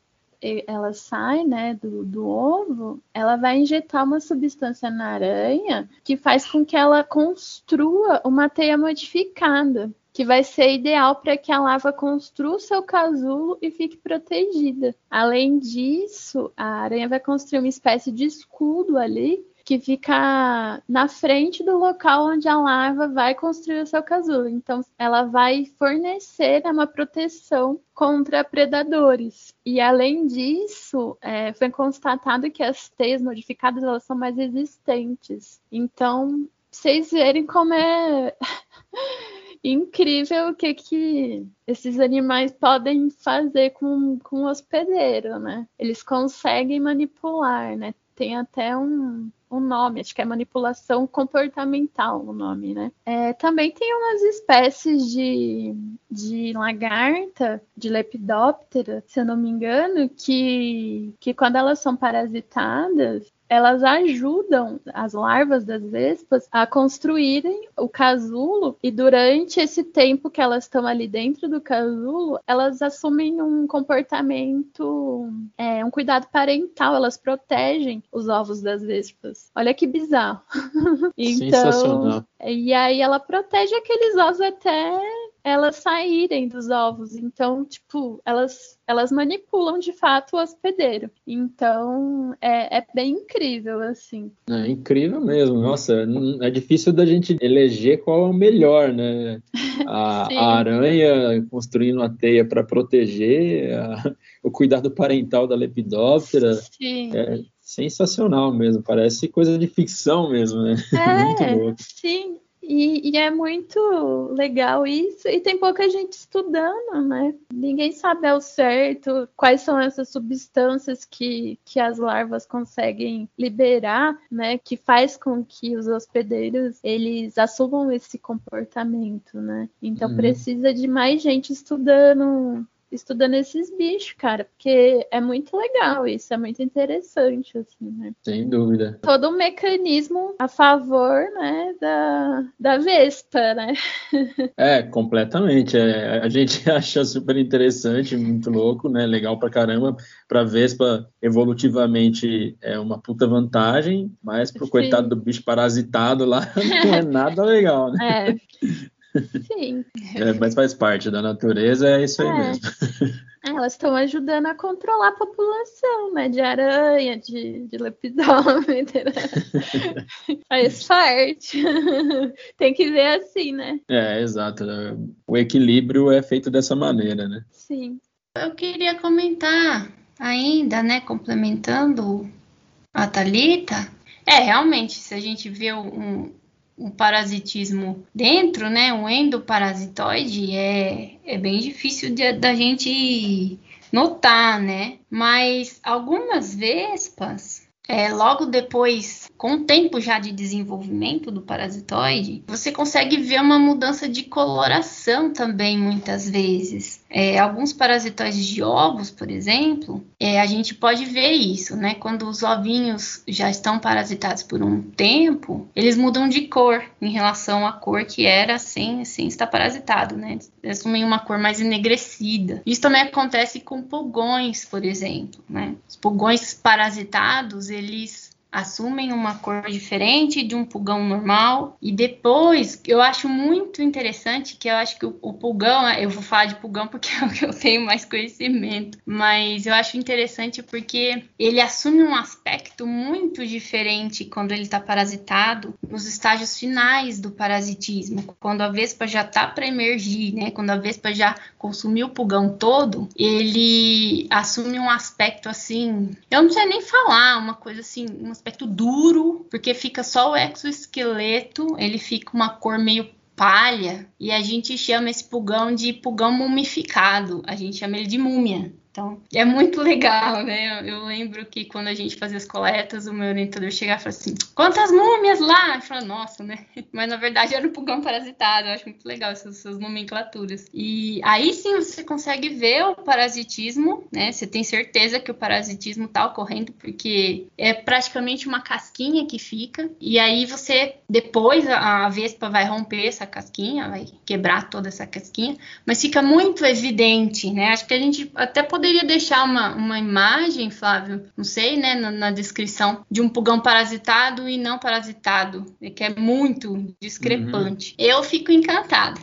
ela sai né, do, do ovo, ela vai injetar uma substância na aranha que faz com que ela construa uma teia modificada que vai ser ideal para que a larva construa o seu casulo e fique protegida. Além disso, a aranha vai construir uma espécie de escudo ali que fica na frente do local onde a larva vai construir o seu casulo. Então, ela vai fornecer uma proteção contra predadores. E além disso, é, foi constatado que as teias modificadas elas são mais resistentes. Então, vocês verem como é incrível o que, que esses animais podem fazer com, com o hospedeiro, né? Eles conseguem manipular, né? Tem até um, um nome, acho que é manipulação comportamental o nome, né? É, também tem umas espécies de, de lagarta, de lepidóptera, se eu não me engano, que, que quando elas são parasitadas, elas ajudam as larvas das vespas a construírem o casulo e durante esse tempo que elas estão ali dentro do casulo, elas assumem um comportamento, é, um cuidado parental, elas protegem os ovos das vespas. Olha que bizarro. então, Sensacional. E aí ela protege aqueles ovos até elas saírem dos ovos. Então, tipo, elas, elas manipulam de fato o hospedeiro. Então, é, é bem incrível, assim. É incrível mesmo. Nossa, é difícil da gente eleger qual é o melhor, né? A, a aranha construindo a teia para proteger, a, o cuidado parental da lepidóptera. Sim. É sensacional mesmo. Parece coisa de ficção mesmo, né? É, Muito louco. Sim. E, e, é muito legal isso, e tem pouca gente estudando, né? Ninguém sabe ao certo quais são essas substâncias que, que as larvas conseguem liberar, né? Que faz com que os hospedeiros eles assumam esse comportamento, né? Então uhum. precisa de mais gente estudando estudando esses bichos, cara, porque é muito legal isso, é muito interessante, assim, né? Sem dúvida. Todo um mecanismo a favor, né, da, da Vespa, né? É, completamente. É, a gente acha super interessante, muito louco, né? Legal pra caramba. Pra Vespa, evolutivamente, é uma puta vantagem, mas pro Sim. coitado do bicho parasitado lá, não é nada legal, né? É. Sim. É, mas faz parte da natureza, é isso aí é. mesmo. É, elas estão ajudando a controlar a população, né? De aranha, de, de lepidóptera. faz parte. Tem que ver assim, né? É, exato. O equilíbrio é feito dessa maneira, né? Sim. Eu queria comentar ainda, né? Complementando a Thalita. É, realmente, se a gente vê um, um parasitismo dentro, né, um endoparasitoide, é, é bem difícil de, da gente notar, né? Mas algumas vespas, é, logo depois, com o tempo já de desenvolvimento do parasitoide, você consegue ver uma mudança de coloração também, muitas vezes. É, alguns parasitóides de ovos, por exemplo, é, a gente pode ver isso, né? Quando os ovinhos já estão parasitados por um tempo, eles mudam de cor em relação à cor que era sem, sem estar parasitado, né? Eles assumem uma cor mais enegrecida. Isso também acontece com pulgões, por exemplo, né? Os pulgões parasitados, eles assumem uma cor diferente de um pulgão normal. E depois, eu acho muito interessante que eu acho que o, o, pulgão, eu vou falar de pulgão porque é o que eu tenho mais conhecimento, mas eu acho interessante porque ele assume um aspecto muito diferente quando ele está parasitado nos estágios finais do parasitismo, quando a vespa já está para emergir, né? Quando a vespa já consumiu o pulgão todo, ele assume um aspecto assim, eu não sei nem falar, uma coisa assim, um aspecto duro, porque fica só o exoesqueleto, ele fica uma cor meio palha, e a gente chama esse pulgão de pulgão mumificado, a gente chama ele de múmia. Então, é muito legal, né? Eu, eu, lembro que quando a gente fazia as coletas, o meu orientador chegava e falava assim: quantas múmias lá? Eu falava, nossa, né? Mas na verdade era um pulgão parasitado. Eu acho muito legal essas, essas nomenclaturas. E aí sim você consegue ver o parasitismo, né? Você tem certeza que o parasitismo está ocorrendo, porque é praticamente uma casquinha que fica. E aí você, depois a, a vespa vai romper essa casquinha, vai quebrar toda essa casquinha, mas fica muito evidente, né? Acho que a gente até poderia poderia deixar uma, uma imagem, Flávio, não sei, né, na, na descrição, de um pulgão parasitado e não parasitado, que é muito discrepante. Uhum. Eu fico encantada.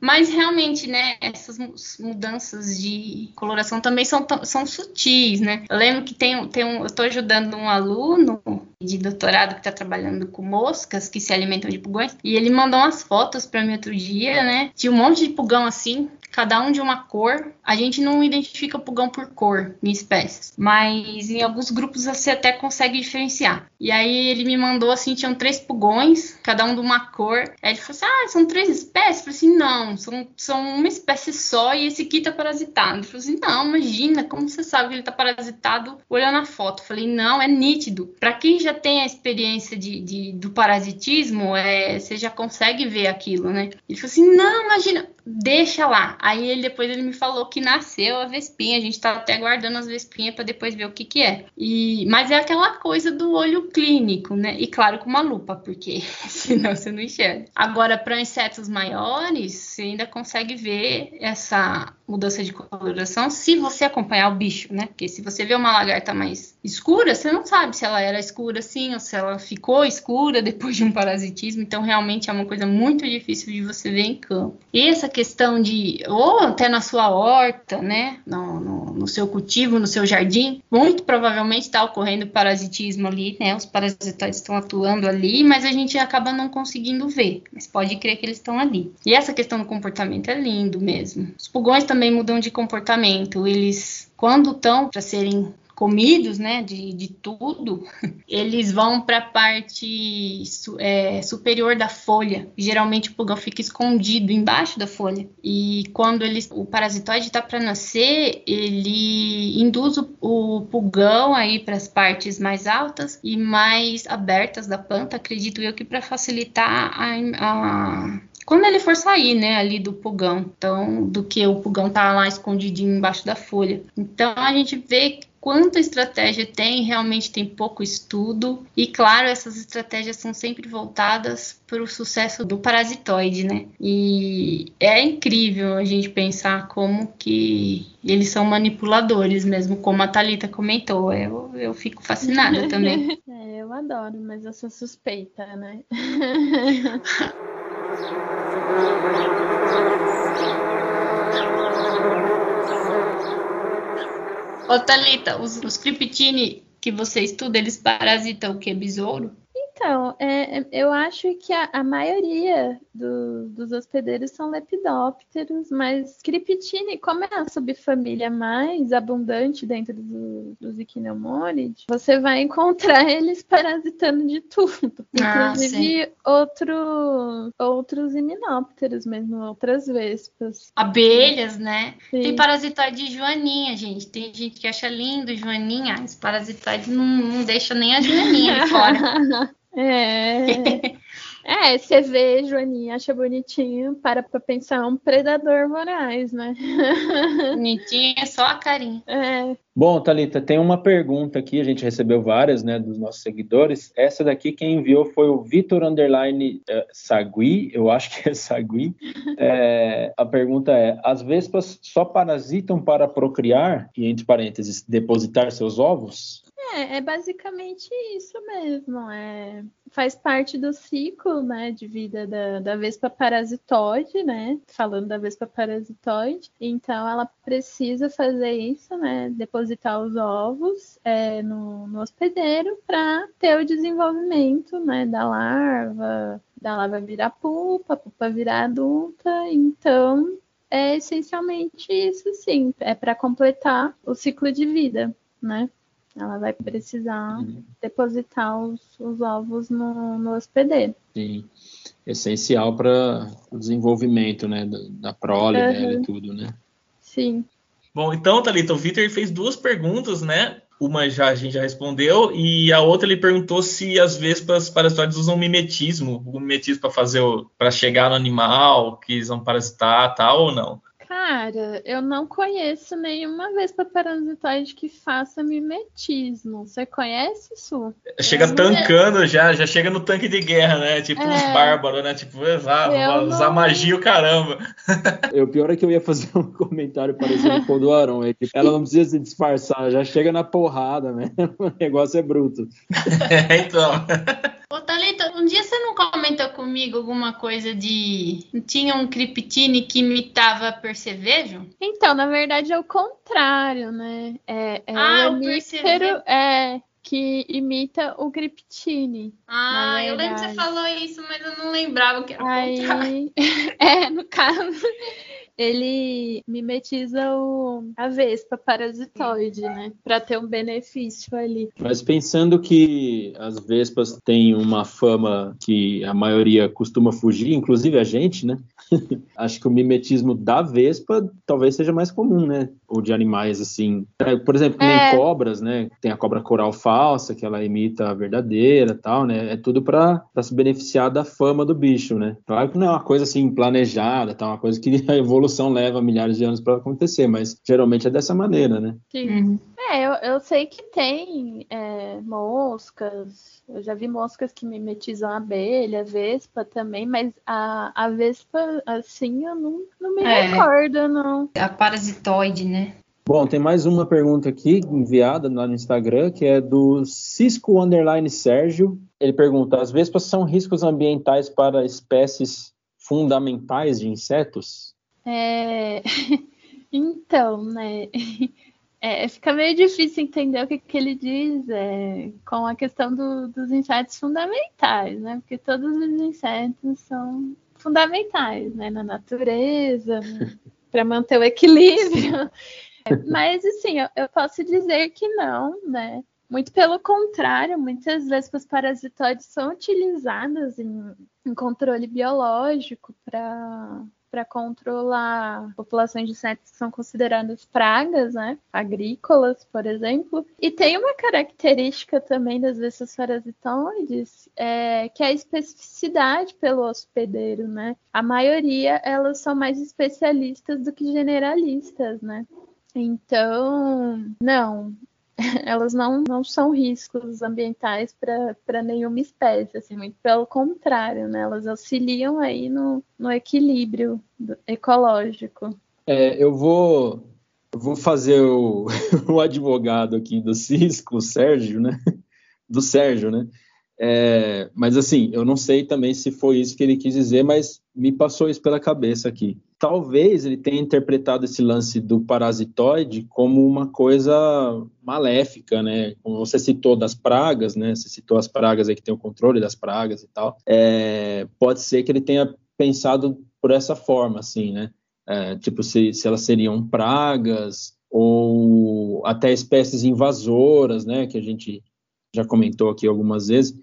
Mas realmente, né, essas mudanças de coloração também são, são sutis, né? Eu lembro que tem, tem um, eu estou ajudando um aluno de doutorado que está trabalhando com moscas que se alimentam de pulgões, e ele mandou umas fotos para mim outro dia, né? De um monte de pulgão assim, cada um de uma cor. A gente não identifica pulgão por cor em espécies, mas em alguns grupos você até consegue diferenciar. E aí ele me mandou assim, tinham três pulgões, cada um de uma cor. Aí ele falou assim: "Ah, são três espécies?" Eu falei assim: "Não, são, são uma espécie só e esse aqui tá parasitado." Ele falou assim: "Não, imagina, como você sabe que ele tá parasitado olhando a foto?" Eu falei: "Não, é nítido. Para quem já tem a experiência de, de, do parasitismo, é, você já consegue ver aquilo, né?" Ele falou assim: "Não, imagina, deixa lá." Aí ele depois ele me falou que nasceu a vespinha. A gente tá até guardando as vespinhas para depois ver o que que é. E mas é aquela coisa do olho clínico, né? E claro com uma lupa, porque senão você não enxerga. Agora para insetos maiores, você ainda consegue ver essa mudança de coloração se você acompanhar o bicho, né? Porque se você vê uma lagarta mais escura, você não sabe se ela era escura assim ou se ela ficou escura depois de um parasitismo. Então realmente é uma coisa muito difícil de você ver em campo. E essa questão de ou até na sua horta, né, no, no, no seu cultivo, no seu jardim, muito provavelmente está ocorrendo parasitismo ali, né, os parasitoides estão atuando ali, mas a gente acaba não conseguindo ver, mas pode crer que eles estão ali. E essa questão do comportamento é lindo mesmo. Os pulgões também mudam de comportamento, eles quando estão para serem comidos, né, de, de tudo, eles vão para a parte é, superior da folha. Geralmente o pulgão fica escondido embaixo da folha. E quando ele, o parasitoide está para nascer, ele induz o, o pulgão aí para as partes mais altas e mais abertas da planta, acredito eu que para facilitar a, a quando ele for sair, né, ali do pulgão, então, do que o pulgão tá lá escondidinho embaixo da folha. Então a gente vê quanta estratégia tem, realmente tem pouco estudo. E claro, essas estratégias são sempre voltadas para o sucesso do parasitoide, né? E é incrível a gente pensar como que eles são manipuladores mesmo, como a Thalita comentou. Eu, eu fico fascinada também. É, eu adoro, mas eu sou suspeita, né? Ô, Thalita, os, os que você estuda, eles parasitam o que? Besouro? Então, é, é, eu acho que a, a maioria do, dos hospedeiros são lepidópteros, mas Criptine, como é a subfamília mais abundante dentro do, dos Ichneumonidae, você vai encontrar eles parasitando de tudo. Ah, Inclusive outro, outros himenópteros mesmo, outras vespas. Abelhas, né? Sim. Tem parasitoide de joaninha, gente. Tem gente que acha lindo joaninha. Esse parasitoide não, não deixa nem a joaninha fora. É. É, você vê, Joaninha, acha bonitinho, para pra pensar um predador voraz, né? Bonitinho é só a carinha. É. Bom, Talita, tem uma pergunta aqui, a gente recebeu várias, né, dos nossos seguidores. Essa daqui quem enviou foi o Vitor Underline uh, Sagui, eu acho que é Sagui. É, a pergunta é: as vespas só parasitam para procriar, e entre parênteses, depositar seus ovos? É, é basicamente isso mesmo. É, faz parte do ciclo né, de vida da, da vespa parasitoide, né? Falando da vespa parasitoide. Então ela precisa fazer isso, né? Depositar os ovos é, no, no hospedeiro para ter o desenvolvimento né, da larva, da larva virar pupa, a pupa virar adulta. Então é essencialmente isso sim, é para completar o ciclo de vida, né? Ela vai precisar uhum. depositar os, os ovos no, no, hospedeiro. Sim, essencial para o desenvolvimento, né, da, da prole uhum. dela e tudo, né? Sim. Bom, então, Thalita, o Vitor fez duas perguntas, né? Uma já a gente já respondeu, e a outra ele perguntou se as vespas parasitóides usam mimetismo, o mimetismo para fazer para chegar no animal que eles vão parasitar, tal ou não. Cara, eu não conheço nenhuma vespa parasitoide que faça mimetismo. Você conhece isso? Chega tancando já, já chega no tanque de guerra, né? Tipo é... uns bárbaros, né? Tipo, usar, usar não... magia o caramba. É, o pior é que eu ia fazer um comentário parecido com o do Aron. É que ela não precisa se disfarçar, já chega na porrada, né? O negócio é bruto. É, então. Ô, Thalita, um dia você não comentou comigo alguma coisa de. Tinha um criptine que imitava percevejo? Então, na verdade é o contrário, né? É, é ah, o percevejo. É, que imita o Griptine. Ah, eu lembro que você falou isso, mas eu não lembrava que era o Aí, contrário. É, no caso, ele mimetiza o, a vespa parasitoide, né? Para ter um benefício ali. Mas pensando que as vespas têm uma fama que a maioria costuma fugir, inclusive a gente, né? Acho que o mimetismo da vespa talvez seja mais comum, né? Ou de animais assim. Por exemplo, nem é. cobras, né? Tem a cobra coral falsa, que ela imita a verdadeira tal, né? É tudo para se beneficiar da fama do bicho, né? Claro que não é uma coisa assim planejada, tá? Uma coisa que a evolução leva milhares de anos para acontecer, mas geralmente é dessa maneira, né? Sim. Uhum. É, eu, eu sei que tem é, moscas, eu já vi moscas que mimetizam a abelha, vespa também, mas a, a vespa, assim, eu não, não me é, recordo, não. A parasitoide, né? Bom, tem mais uma pergunta aqui enviada lá no Instagram, que é do Cisco Underline Sérgio. Ele pergunta: as vespas são riscos ambientais para espécies fundamentais de insetos? É... então, né? É, fica meio difícil entender o que, que ele diz é, com a questão do, dos insetos fundamentais, né? Porque todos os insetos são fundamentais, né? Na natureza, para manter o equilíbrio. Mas, assim, eu, eu, posso dizer que não, né? Muito pelo contrário, muitas vespas parasitoides são utilizadas em, em controle biológico para para controlar populações de insetos que são consideradas pragas, né? Agrícolas, por exemplo. E tem uma característica também das vespas parasitoides, é, que é a especificidade pelo hospedeiro, né? A maioria, elas são mais especialistas do que generalistas, né? Então, não, elas não, não são riscos ambientais para nenhuma espécie, assim, muito pelo contrário, né? Elas auxiliam aí no, no equilíbrio ecológico. É, eu vou, vou fazer o, o advogado aqui do Cisco, o Sérgio, né? Do Sérgio, né? É, mas assim, eu não sei também se foi isso que ele quis dizer, mas me passou isso pela cabeça aqui. Talvez ele tenha interpretado esse lance do parasitoide como uma coisa maléfica, né? Como você citou das pragas, né? Você citou as pragas aí que tem o controle das pragas e tal. É, pode ser que ele tenha pensado por essa forma, assim, né? É, tipo, se, se elas seriam pragas ou até espécies invasoras, né? Que a gente já comentou aqui algumas vezes.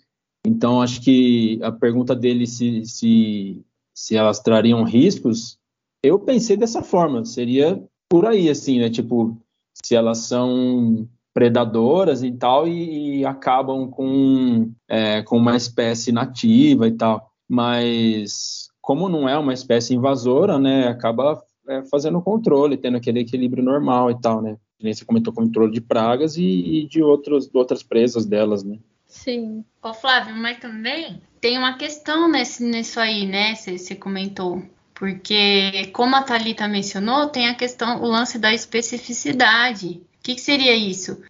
Então, acho que a pergunta dele se, se, se elas trariam riscos, eu pensei dessa forma, seria por aí, assim, né? Tipo, se elas são predadoras e tal e, e acabam com, é, com uma espécie nativa e tal. Mas, como não é uma espécie invasora, né? Acaba é, fazendo controle, tendo aquele equilíbrio normal e tal, né? Nem você comentou controle de pragas e, e de, outros, outras presas delas, né? Sim. Ô, Flávio, mas também tem uma questão nesse, nisso aí, né? Você comentou. Porque, como a Thalita mencionou, tem a questão, o lance da especificidade. O que, que seria isso?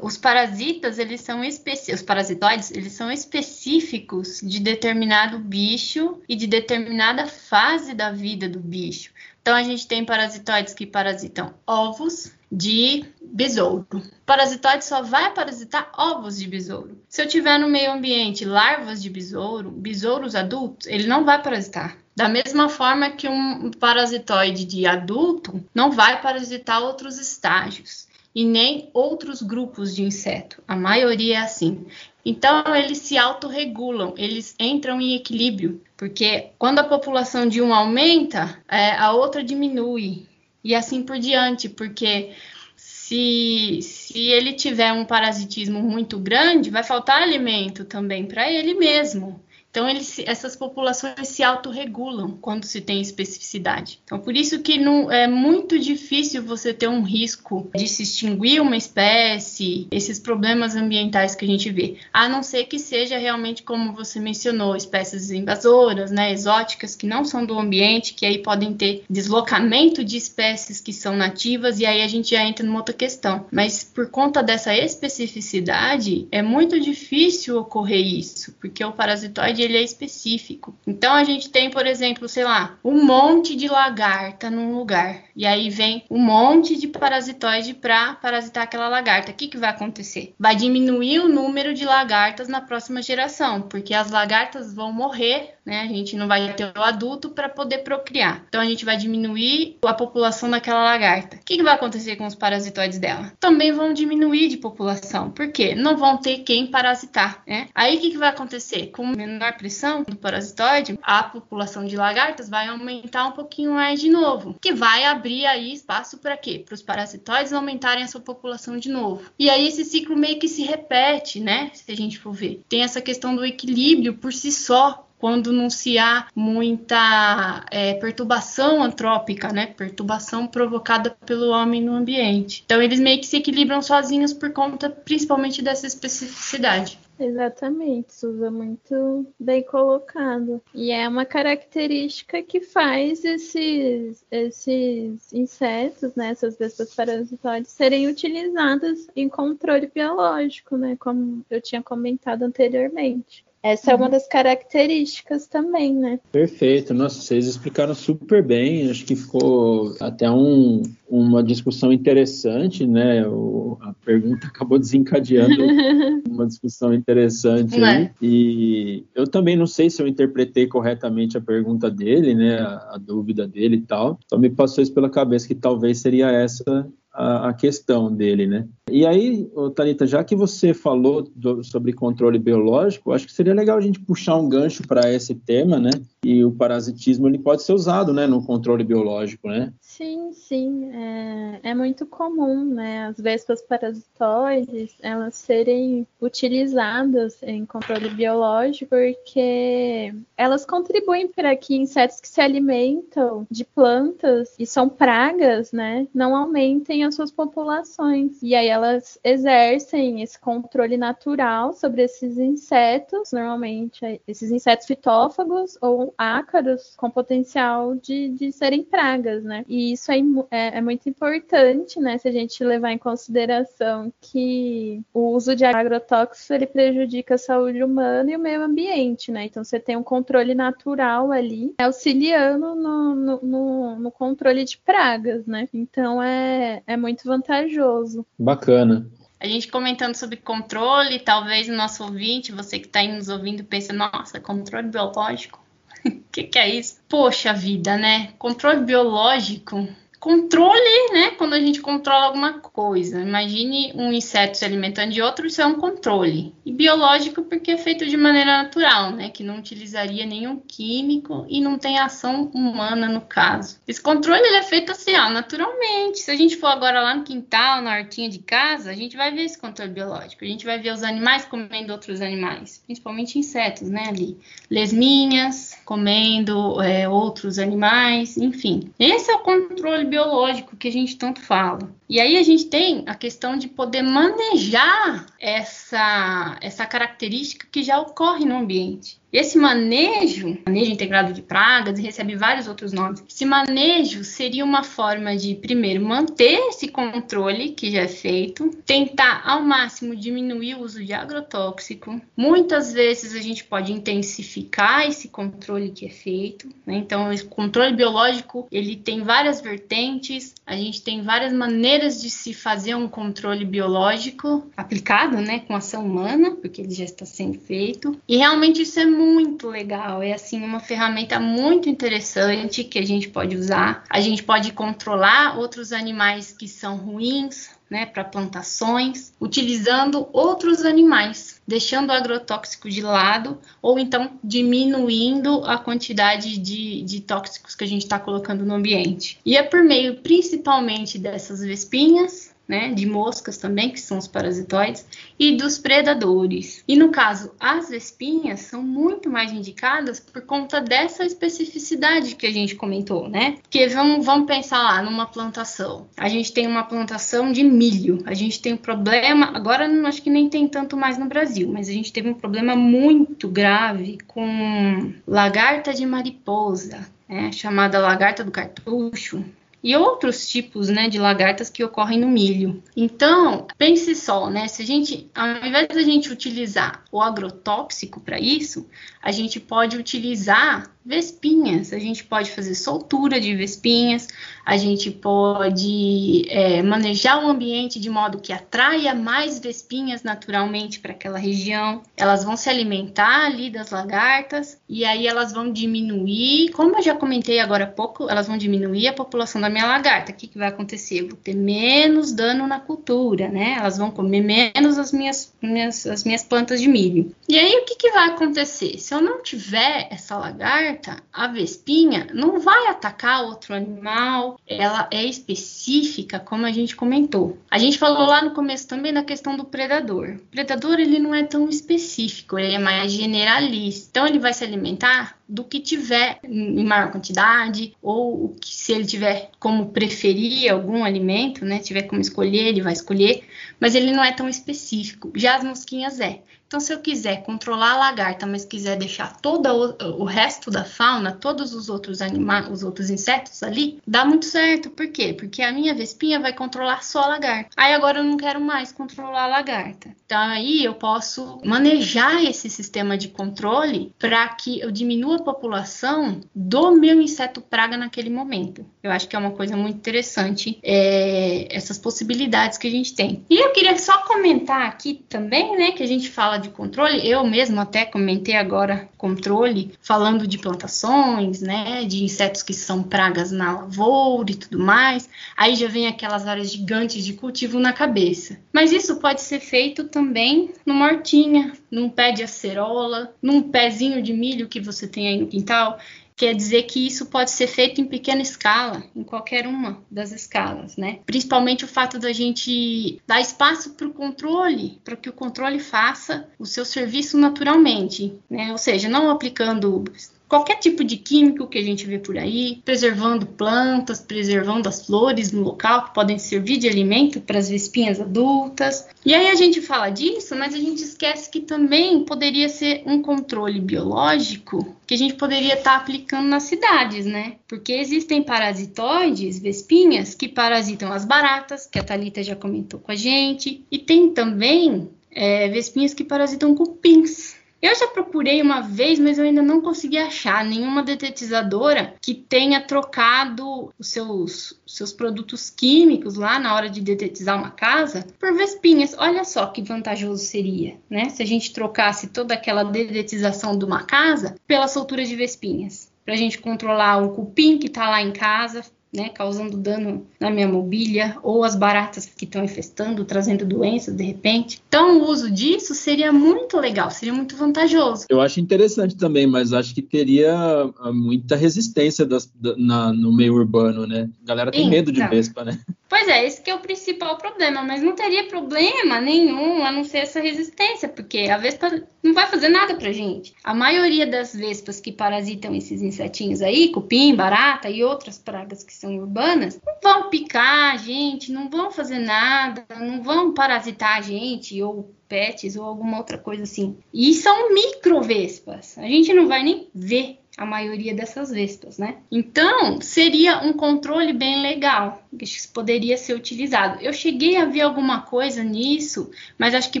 Os parasitas, eles são específicos, os parasitoides, eles são específicos de determinado bicho e de determinada fase da vida do bicho. Então, a gente tem parasitoides que parasitam ovos, de besouro. O parasitoide só vai parasitar ovos de besouro. Se eu tiver no meio ambiente larvas de besouro, besouros adultos, ele não vai parasitar. Da mesma forma que um parasitoide de adulto não vai parasitar outros estágios e nem outros grupos de inseto. A maioria é assim. Então, eles se autorregulam, eles entram em equilíbrio, porque quando a população de um aumenta, é, a outra diminui. e assim por diante, porque se, se ele tiver um parasitismo muito grande, vai faltar alimento também para ele mesmo. Então, eles, essas populações se autorregulam quando se tem especificidade. Então, por isso que não, é muito difícil você ter um risco de se extinguir uma espécie, esses problemas ambientais que a gente vê, a não ser que seja realmente, como você mencionou, espécies invasoras, né, exóticas, que não são do ambiente, que aí podem ter deslocamento de espécies que são nativas, e aí a gente já entra numa outra questão. Mas por conta dessa especificidade, é muito difícil ocorrer isso, porque o parasitoide ele é específico. Então a gente tem, por exemplo, sei lá, um monte de lagarta num lugar. E aí vem um monte de parasitoide para parasitar aquela lagarta. O que, que vai acontecer? Vai diminuir o número de lagartas na próxima geração, porque as lagartas vão morrer, né? A gente não vai ter o adulto para poder procriar. Então a gente vai diminuir a população daquela lagarta. O que, que vai acontecer com os parasitoides dela? Também vão diminuir de população. Por quê? Não vão ter quem parasitar, né? Aí o que, que vai acontecer? Com menor pressão do parasitoide, a população de lagartas vai aumentar um pouquinho mais de novo, que vai abrir aí espaço para quê? Para os parasitoides aumentarem a sua população de novo. E aí esse ciclo meio que se repete, né? Se a gente for ver. Tem essa questão do equilíbrio por si só, quando não se há muita é, perturbação antrópica, né? Perturbação provocada pelo homem no ambiente. Então eles meio que se equilibram sozinhos por conta principalmente dessa especificidade. Exatamente, Suza, muito bem colocado. E é uma característica que faz esses, esses insetos, né, essas vespas parasitoides, serem utilizadas em controle biológico, né, como eu tinha comentado anteriormente. Essa é uma uhum. das características também, né? Perfeito. Nossa, vocês explicaram super bem. Acho que ficou até um, uma discussão interessante, né? O, a pergunta acabou desencadeando uma discussão interessante. É. E eu também não sei se eu interpretei corretamente a pergunta dele, né? A, a dúvida dele e tal. Só me passou isso pela cabeça que talvez seria essa a, a questão dele, né? E aí, Thalita, já que você falou do, sobre controle biológico, acho que seria legal a gente puxar um gancho para esse tema, né? E o parasitismo ele pode ser usado, né, no controle biológico, né? Sim, sim, é, é muito comum, né? As vespas parasitoides elas serem utilizadas em controle biológico porque elas contribuem para que insetos que se alimentam de plantas e são pragas, né, não aumentem as suas populações. E aí elas exercem esse controle natural sobre esses insetos, normalmente esses insetos fitófagos ou ácaros com potencial de, de serem pragas, né? E isso é, é, é, muito importante, né? Se a gente levar em consideração que o uso de agrotóxicos ele prejudica a saúde humana e o meio ambiente, né? Então você tem um controle natural ali, auxiliando no, no, no, no controle de pragas, né? Então é, é muito vantajoso. Bacana a gente comentando sobre controle, talvez o nosso ouvinte, você que está aí nos ouvindo, pense, nossa, controle biológico. O que, que é isso? Poxa vida, né? Controle biológico Controle, né? Quando a gente controla alguma coisa. Imagine um inseto se alimentando de outro, isso é um controle. E biológico, porque é feito de maneira natural, né? Que não utilizaria nenhum químico e não tem ação humana no caso. Esse controle ele é feito assim, ó, naturalmente. Se a gente for agora lá no quintal, na hortinha de casa, a gente vai ver esse controle biológico. A gente vai ver os animais comendo outros animais, principalmente insetos, né? Ali, lesminhas comendo é, outros animais, enfim. Esse é o controle biológico que a gente tanto fala. E aí a gente tem a questão de poder manejar essa, essa característica que já ocorre no ambiente. Esse manejo, manejo integrado de pragas, recebe vários outros nomes. Esse manejo seria uma forma de, primeiro, manter esse controle que já é feito, tentar ao máximo diminuir o uso de agrotóxico. Muitas vezes a gente pode intensificar esse controle que é feito. Né? Então, esse controle biológico ele tem várias vertentes. A gente tem várias maneiras de se fazer um controle biológico aplicado, né, com ação humana, porque ele já está sendo feito. E realmente isso é muito legal. É assim uma ferramenta muito interessante que a gente pode usar. A gente pode controlar outros animais que são ruins, né, para plantações, utilizando outros animais. deixando o agrotóxico de lado, ou então diminuindo a quantidade de, de tóxicos que a gente está colocando no ambiente. E é por meio principalmente dessas vespinhas, né, de moscas também, que são os parasitoides, e dos predadores. E no caso, as vespinhas são muito mais indicadas por conta dessa especificidade que a gente comentou, né? Porque vamos, vamos pensar lá numa plantação. A gente tem uma plantação de milho. A gente tem um problema, agora não acho que nem tem tanto mais no Brasil, mas a gente teve um problema muito grave com lagarta de mariposa, né, chamada lagarta do cartucho, e outros tipos né, de lagartas que ocorrem no milho. Então, pense só, né? Se a gente, ao invés da gente utilizar o agrotóxico para isso, a gente pode utilizar vespinhas, a gente pode fazer soltura de vespinhas, a gente pode é, manejar o ambiente de modo que atraia mais vespinhas naturalmente para aquela região. Elas vão se alimentar ali das lagartas e aí elas vão diminuir, como eu já comentei agora há pouco, elas vão diminuir a população da minha lagarta. O que, que vai acontecer? Eu vou ter menos dano na cultura, né? Elas vão comer menos as minhas, minhas, as minhas plantas de milho. E aí o que, que vai acontecer? Se eu não tiver essa lagarta, a vespinha não vai atacar outro animal, ela é específica, como a gente comentou. A gente falou lá no começo também da questão do predador. O predador ele não é tão específico, ele é mais generalista. Então ele vai se alimentar do que tiver em maior quantidade ou que se ele tiver como preferir algum alimento, né, tiver como escolher, ele vai escolher, mas ele não é tão específico. Já as mosquinhas é. Então, se eu quiser controlar a lagarta, mas quiser deixar todo o, o resto da fauna, todos os outros animais, os outros insetos ali, dá muito certo. Por quê? Porque a minha vespinha vai controlar só a lagarta. Aí agora eu não quero mais controlar a lagarta. Então aí eu posso manejar esse sistema de controle para que eu diminua população do meu inseto praga naquele momento. Eu acho que é uma coisa muito interessante é, essas possibilidades que a gente tem. E eu queria só comentar aqui também, né, que a gente fala de controle, eu mesmo até comentei agora controle, falando de plantações, né, de insetos que são pragas na lavoura e tudo mais. Aí já vem aquelas áreas gigantes de cultivo na cabeça. Mas isso pode ser feito também numa hortinha, num pé de acerola, num pezinho de milho que você tem aí no quintal quer dizer que isso pode ser feito em pequena escala, em qualquer uma das escalas, né? Principalmente o fato da gente dar espaço para o controle, para que o controle faça o seu serviço naturalmente, né? Ou seja, não aplicando qualquer tipo de químico que a gente vê por aí, preservando plantas, preservando as flores no local que podem servir de alimento para as vespinhas adultas. E aí a gente fala disso, mas a gente esquece que também poderia ser um controle biológico que a gente poderia estar tá aplicando nas cidades, né? Porque existem parasitoides, vespinhas, que parasitam as baratas, que a Thalita já comentou com a gente, e tem também é, vespinhas que parasitam cupins. Eu já procurei uma vez, mas eu ainda não consegui achar nenhuma detetizadora que tenha trocado os seus, seus produtos químicos lá na hora de detetizar uma casa por vespinhas. Olha só que vantajoso seria, né? Se a gente trocasse toda aquela dedetização de uma casa pela soltura de vespinhas. Para a gente controlar o cupim que está lá em casa, né, causando dano na minha mobília, ou as baratas que estão infestando, trazendo doenças de repente. Então, o uso disso seria muito legal, seria muito vantajoso. Eu acho interessante também, mas acho que teria ah, muita resistência das, da, na, no meio urbano, né? A galera tem Sim, medo de tá. vespa, né? Pois é, esse que é o principal problema, mas não teria problema nenhum a não ser essa resistência, porque a vespa não vai fazer nada pra gente. A maioria das vespas que parasitam esses insetinhos aí, cupim, barata e outras pragas que são urbanas, não vão picar a gente, não vão fazer nada, não vão parasitar a gente ou pets ou alguma outra coisa assim. E são microvespas. A gente não vai nem ver a maioria dessas vespas, né? Então, seria um controle bem legal, que poderia ser utilizado. Eu cheguei a ver alguma coisa nisso, mas acho que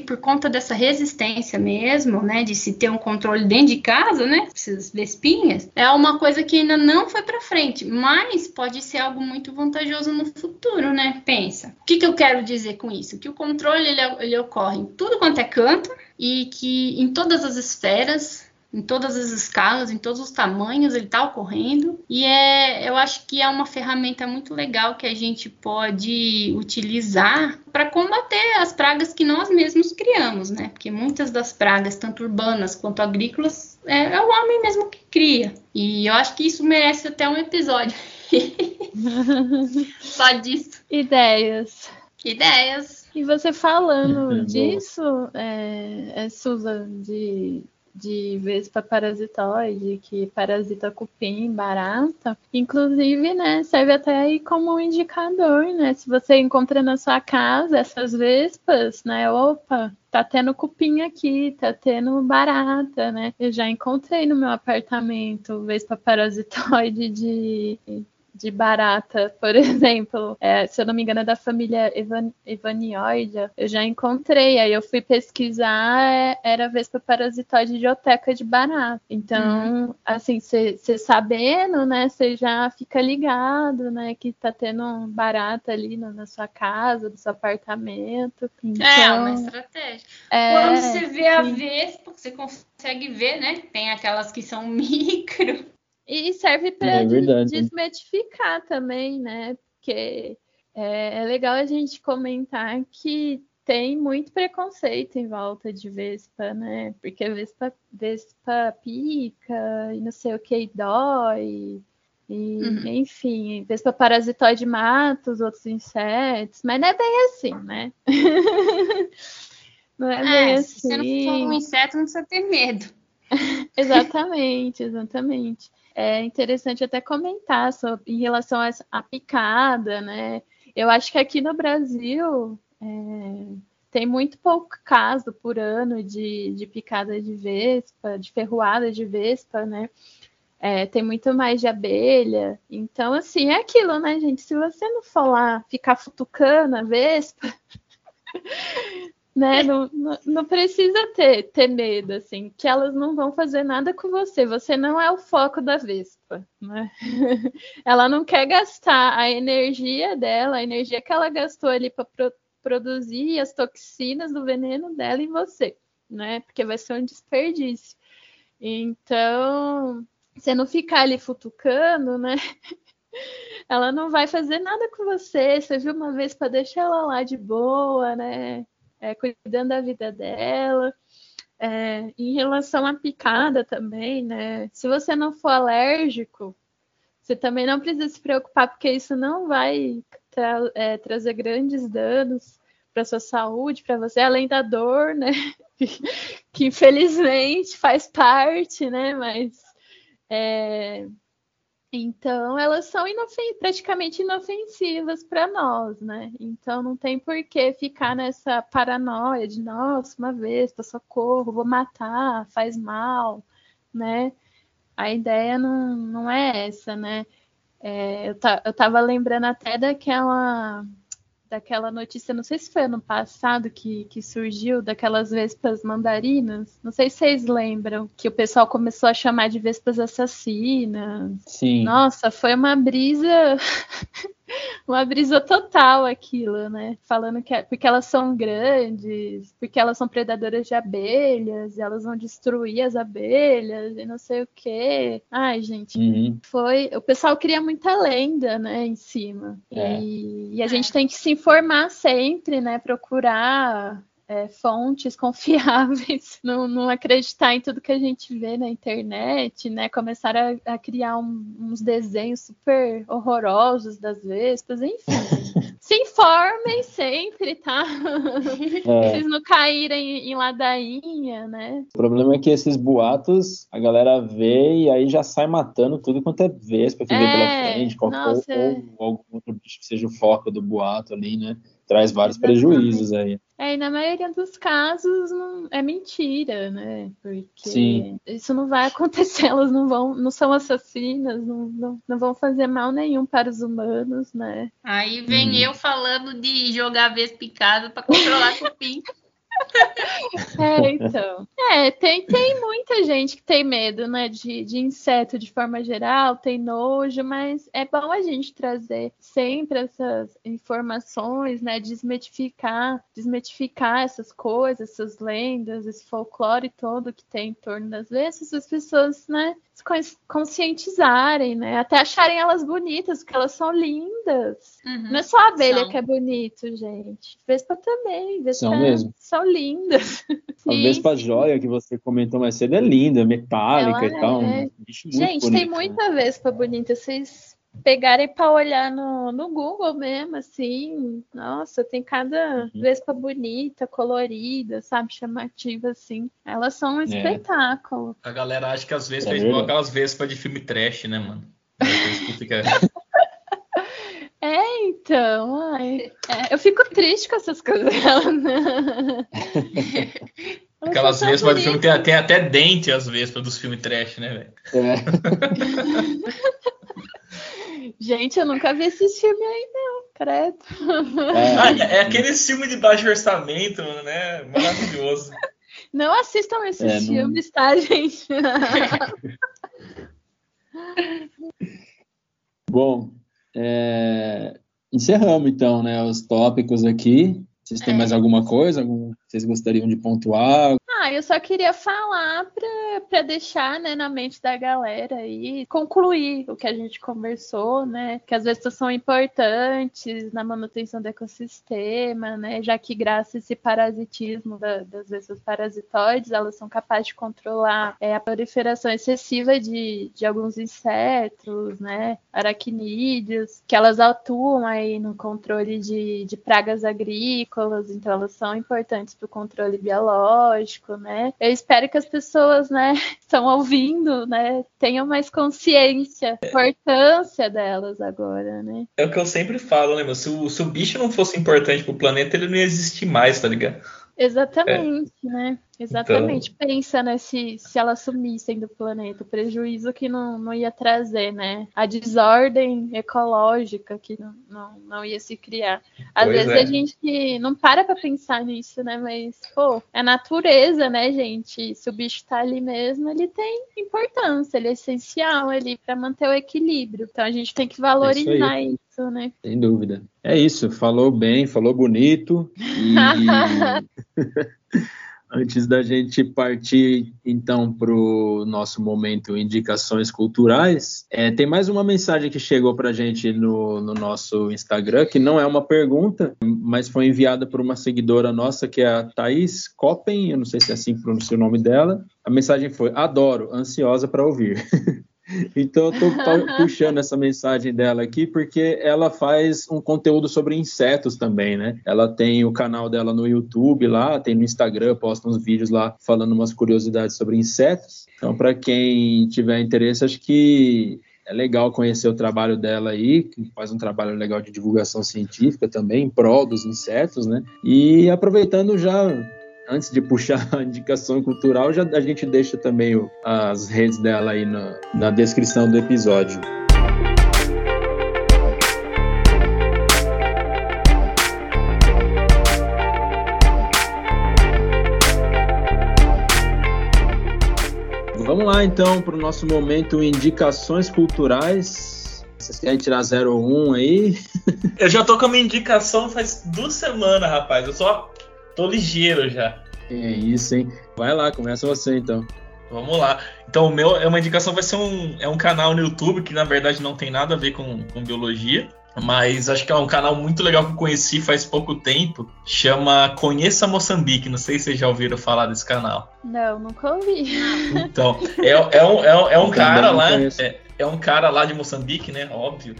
por conta dessa resistência mesmo, né, de se ter um controle dentro de casa, né, essas vespinhas, é uma coisa que ainda não foi para frente, mas pode ser algo muito vantajoso no futuro, né? Pensa. O que, que eu quero dizer com isso? Que o controle ele, ele ocorre em tudo quanto é canto e que em todas as esferas em todas as escalas, em todos os tamanhos, ele está ocorrendo. E é, eu acho que é uma ferramenta muito legal que a gente pode utilizar para combater as pragas que nós mesmos criamos, né? Porque muitas das pragas, tanto urbanas quanto agrícolas, é, é o homem mesmo que cria. E eu acho que isso merece até um episódio. Só disso. Ideias. Ideias. E você falando disso, é, é Susan, de de vespa parasitoide, que parasita cupim, barata. Inclusive, né, serve até aí como um indicador, né? Se você encontra na sua casa essas vespas, né, opa, tá tendo cupim aqui, tá tendo barata, né? Eu já encontrei no meu apartamento vespa parasitoide de de barata, por exemplo, é, se eu não me engano, é da família Evan, eu já encontrei. Aí eu fui pesquisar, é, era Vespa parasitoide de oteca de barata. Então, uhum. assim, você sabendo, né, você já fica ligado, né, que tá tendo barata ali na, na sua casa, no seu apartamento. Então, é uma estratégia. É, Quando você vê sim. a Vespa, você consegue ver, né? Tem aquelas que são micro. E serve para é desmetificar também, né? Porque é, é, legal a gente comentar que tem muito preconceito em volta de Vespa, né? Porque Vespa, Vespa pica e não sei o que dói. E, uhum. Enfim, Vespa parasitoide mata os outros insetos, mas não é bem assim, né? não é, é bem assim. Se você não for um inseto, não precisa ter medo. exatamente, exatamente é interessante até comentar sobre, em relação à picada, né? Eu acho que aqui no Brasil é, tem muito pouco caso por ano de, de picada de vespa, de ferroada de vespa, né? É, tem muito mais de abelha. Então, assim, é aquilo, né, gente? Se você não for lá ficar futucando a vespa, né? Não, não, precisa ter, ter medo, assim, que elas não vão fazer nada com você. Você não é o foco da Vespa, né? ela não quer gastar a energia dela, a energia que ela gastou ali para pro, produzir as toxinas do veneno dela em você, né? Porque vai ser um desperdício. Então, você não ficar ali futucando, né? ela não vai fazer nada com você. Você viu uma vez para deixar ela lá de boa, né? É, cuidando da vida dela. É, em relação à picada também, né? Se você não for alérgico, você também não precisa se preocupar, porque isso não vai tra é, trazer grandes danos para sua saúde, para você, além da dor, né? que infelizmente faz parte, né? Mas é, então, elas são inofen praticamente inofensivas para nós, né? Então, não tem por que ficar nessa paranoia de, nossa, uma vez, tá socorro, vou matar, faz mal, né? A ideia não, não é essa, né? É, eu, tá, eu tava lembrando até daquela daquela notícia, não sei se foi ano passado que, que surgiu, daquelas vespas mandarinas. Não sei se vocês lembram, que o pessoal começou a chamar de vespas assassinas. Sim. Nossa, foi uma brisa. Uma brisa total aquilo, né? Falando que é porque elas são grandes, porque elas são predadoras de abelhas, e elas vão destruir as abelhas e não sei o quê. Ai, gente, uhum. foi. O pessoal cria muita lenda, né, em cima. É. E, e a gente tem que se informar sempre, né? Procurar é, fontes confiáveis, não, não, acreditar em tudo que a gente vê na internet, né? Começar a, a criar um, uns desenhos super horrorosos das vespas, enfim. Se informem sempre, tá? É. Vocês não caírem em ladainha, né? O problema é que esses boatos a galera vê e aí já sai matando tudo quanto é vespa que é, vê pela é, frente, qualquer, nossa, ou, ou algum outro bicho que seja o foco do boato ali, né? Traz vários Exatamente. prejuízos aí. É, e na maioria dos casos não, é mentira, né? Porque Sim. isso não vai acontecer, elas não vão, não são assassinas, não, não, não vão fazer mal nenhum para os humanos, né? Aí vem hum. eu falando de jogar vez picada para controlar cupim. É, então. É, tem, tem muita gente que tem medo, né, de, de inseto de forma geral, tem nojo, mas é bom a gente trazer sempre essas informações, né, desmitificar, desmitificar essas coisas, essas lendas, esse folclore todo que tem em torno das vezes, as pessoas, né, se conscientizarem, né, até acharem elas bonitas, porque elas são lindas. Uhum. Não é só a abelha são. que é bonito, gente. Vespa também, Vespa são mesmo. São lindas. A Vespa joia que você comentou mais cedo é linda, metálica Ela e tal. É. Gente, bonito, tem muita né? Vespa bonita. Vocês pegarem para olhar no, no Google mesmo, assim, nossa, tem cada uhum. Vespa bonita, colorida, sabe, chamativa, assim. Elas são um é. espetáculo. A galera acha que às vezes é igual aquelas Vespas de filme trash, né, mano? Fica... É, então, ai, é, eu fico triste com essas coisas. Né? Aquelas vespas do filme tem, tem, até dente as vespas dos filmes trash, né, velho? É. Gente, eu nunca vi esse filme aí, não, credo. É, ah, é aquele filme de baixo orçamento, né? Maravilhoso. Não assistam esses é, filmes, não... tá, gente? Bom, é... encerramos então, né, os tópicos aqui. Vocês têm é. mais alguma coisa? Algum... Vocês gostariam de pontuar? Ah, eu só queria falar para deixar né, na mente da galera e concluir o que a gente conversou, né? Que as vestas são importantes na manutenção do ecossistema, né? Já que graças a esse parasitismo da, das vestas parasitoides, elas são capazes de controlar é, a proliferação excessiva de, de alguns insetos, né? Aracnídeos, que elas atuam aí no controle de, de pragas agrícolas, então elas são importantes para o controle biológico né? Eu espero que as pessoas, né, estão ouvindo, né, tenham mais consciência da importância delas agora, né? É o que eu sempre falo, né? Se o, se o bicho não fosse importante pro planeta, ele não ia existir mais, tá ligado? Exatamente, é. né? Exatamente. Então... Pensa, né, se, se elas sumissem do planeta, o prejuízo que não, não ia trazer, né? A desordem ecológica que não, não, não ia se criar. Às pois vezes é. a gente não para pra pensar nisso, né? Mas, pô, é natureza, né, gente? Se o bicho tá ali mesmo, ele tem importância, ele é essencial ali para manter o equilíbrio. Então a gente tem que valorizar é isso, isso, né? Sem dúvida. É isso, falou bem, falou bonito. E... Antes da gente partir, então, para o nosso momento Indicações Culturais, é, tem mais uma mensagem que chegou para a gente no, no, nosso Instagram, que não é uma pergunta, mas foi enviada por uma seguidora nossa, que é a Thaís Coppen, eu não sei se é assim que pronuncia o nome dela. A mensagem foi: Adoro, ansiosa para ouvir. Então eu estou puxando essa mensagem dela aqui porque ela faz um conteúdo sobre insetos também, né? Ela tem o canal dela no YouTube lá, tem no Instagram, posta uns vídeos lá falando umas curiosidades sobre insetos. Então, para quem tiver interesse, acho que é legal conhecer o trabalho dela aí, que faz um trabalho legal de divulgação científica também, em prol dos insetos, né? E aproveitando já antes de puxar a indicação cultural, já a gente deixa também o, as redes dela aí na, na descrição do episódio. Vamos lá então para o nosso momento indicações culturais. Vocês querem tirar 0 ou 1 aí? Eu já tô com a minha indicação faz duas semanas, rapaz. Eu só Tô ligeiro já. É isso, hein? Vai lá, começa você então. Vamos lá. Então, o meu é uma indicação, vai ser um, é um canal no YouTube que na verdade não tem nada a ver com, com biologia, mas acho que é um canal muito legal que eu conheci faz pouco tempo. Chama Conheça Moçambique. Não sei se vocês já ouviram falar desse canal. Não, nunca ouvi. Então, é, é, um, é, um, é um cara lá. É, é um cara lá de Moçambique, né? Óbvio.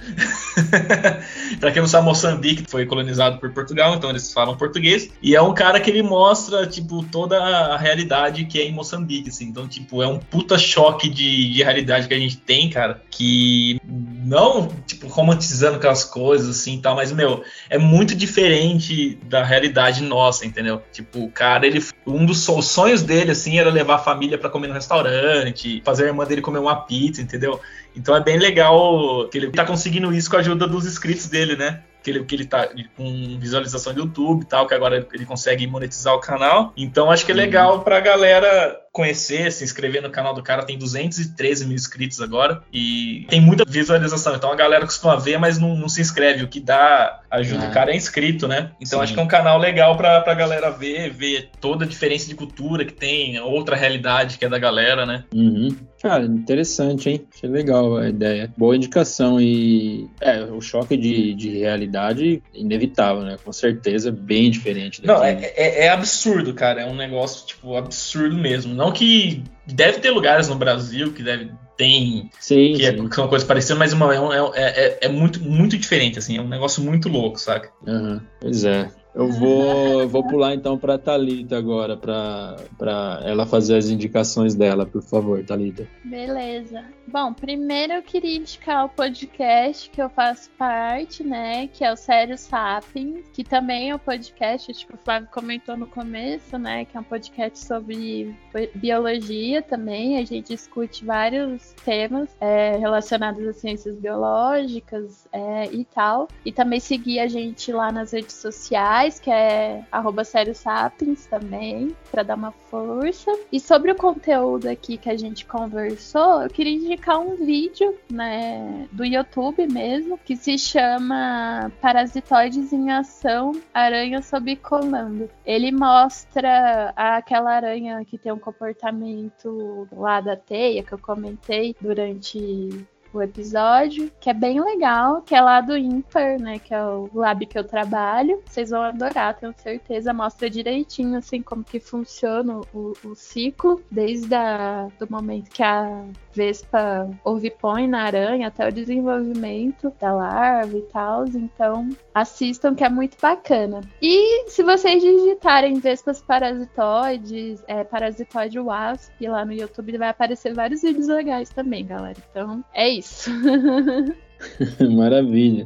para quem não sabe, Moçambique foi colonizado por Portugal, então eles falam português. E é um cara que ele mostra, tipo, toda a realidade que é em Moçambique, assim. Então, tipo, é um puta choque de, de realidade que a gente tem, cara. Que não, tipo, romantizando aquelas coisas, assim, tal. Mas, meu, é muito diferente da realidade nossa, entendeu? Tipo, o cara, ele... Um dos sonhos dele, assim, era levar a família para comer no restaurante, fazer a irmã dele comer uma pizza, entendeu? Então é bem legal que ele tá conseguindo isso com a ajuda dos inscritos dele, né? que ele, que ele tá com visualização do YouTube e tal, que agora ele consegue monetizar o canal. Então acho que é legal pra galera conhecer, se inscrever no canal do cara. Tem 213 mil inscritos agora e tem muita visualização. Então a galera costuma ver, mas não, não se inscreve. O que dá ajuda é. o cara é inscrito, né? Então Sim. acho que é um canal legal pra, pra galera ver, ver toda a diferença de cultura que tem, outra realidade que é da galera, né? Uhum. Cara, interessante, hein? Achei legal a ideia. Boa indicação. E é, o choque de, de realidade inevitável, né? Com certeza, bem diferente. Daqui. Não, é, é, é, absurdo, cara. É um negócio, tipo, absurdo mesmo. Não que deve ter lugares no Brasil que deve tem sim, que, é, sim. É, são coisas parecidas, mas uma, é, é, é, é, muito, muito diferente, assim, é um negócio muito louco, saca? Uhum. Pois é. Eu vou, vou pular então para Talita agora, para ela fazer as indicações dela, por favor, Talita. Beleza. Bom, primeiro eu queria indicar o podcast que eu faço parte, né, que é o Sério Sapiens, que também é um podcast, acho que o Flávio comentou no começo, né, que é um podcast sobre biologia também. A gente discute vários temas é, relacionados às ciências biológicas é, e tal. E também seguir a gente lá nas redes sociais que é arroba Sapiens também, para dar uma força. E sobre o conteúdo aqui que a gente conversou, eu queria indicar um vídeo, né, do YouTube mesmo, que se chama Parasitoides em Ação, Aranha sob Comando. Ele mostra aquela aranha que tem um comportamento lá da teia, que eu comentei durante o episódio, que é bem legal, que é lá do Imper, né? Que é o lab que eu trabalho. Vocês vão adorar, tenho certeza. Mostra direitinho, assim, como que funciona o, o ciclo, desde a, do momento que a Vespa ovipõe na aranha até o desenvolvimento da larva e tal. Então, assistam que é muito bacana. E se vocês digitarem Vespas parasitoides, é, parasitoide wasp lá no YouTube, vai aparecer vários vídeos legais também, galera. Então, é isso. Maravilha.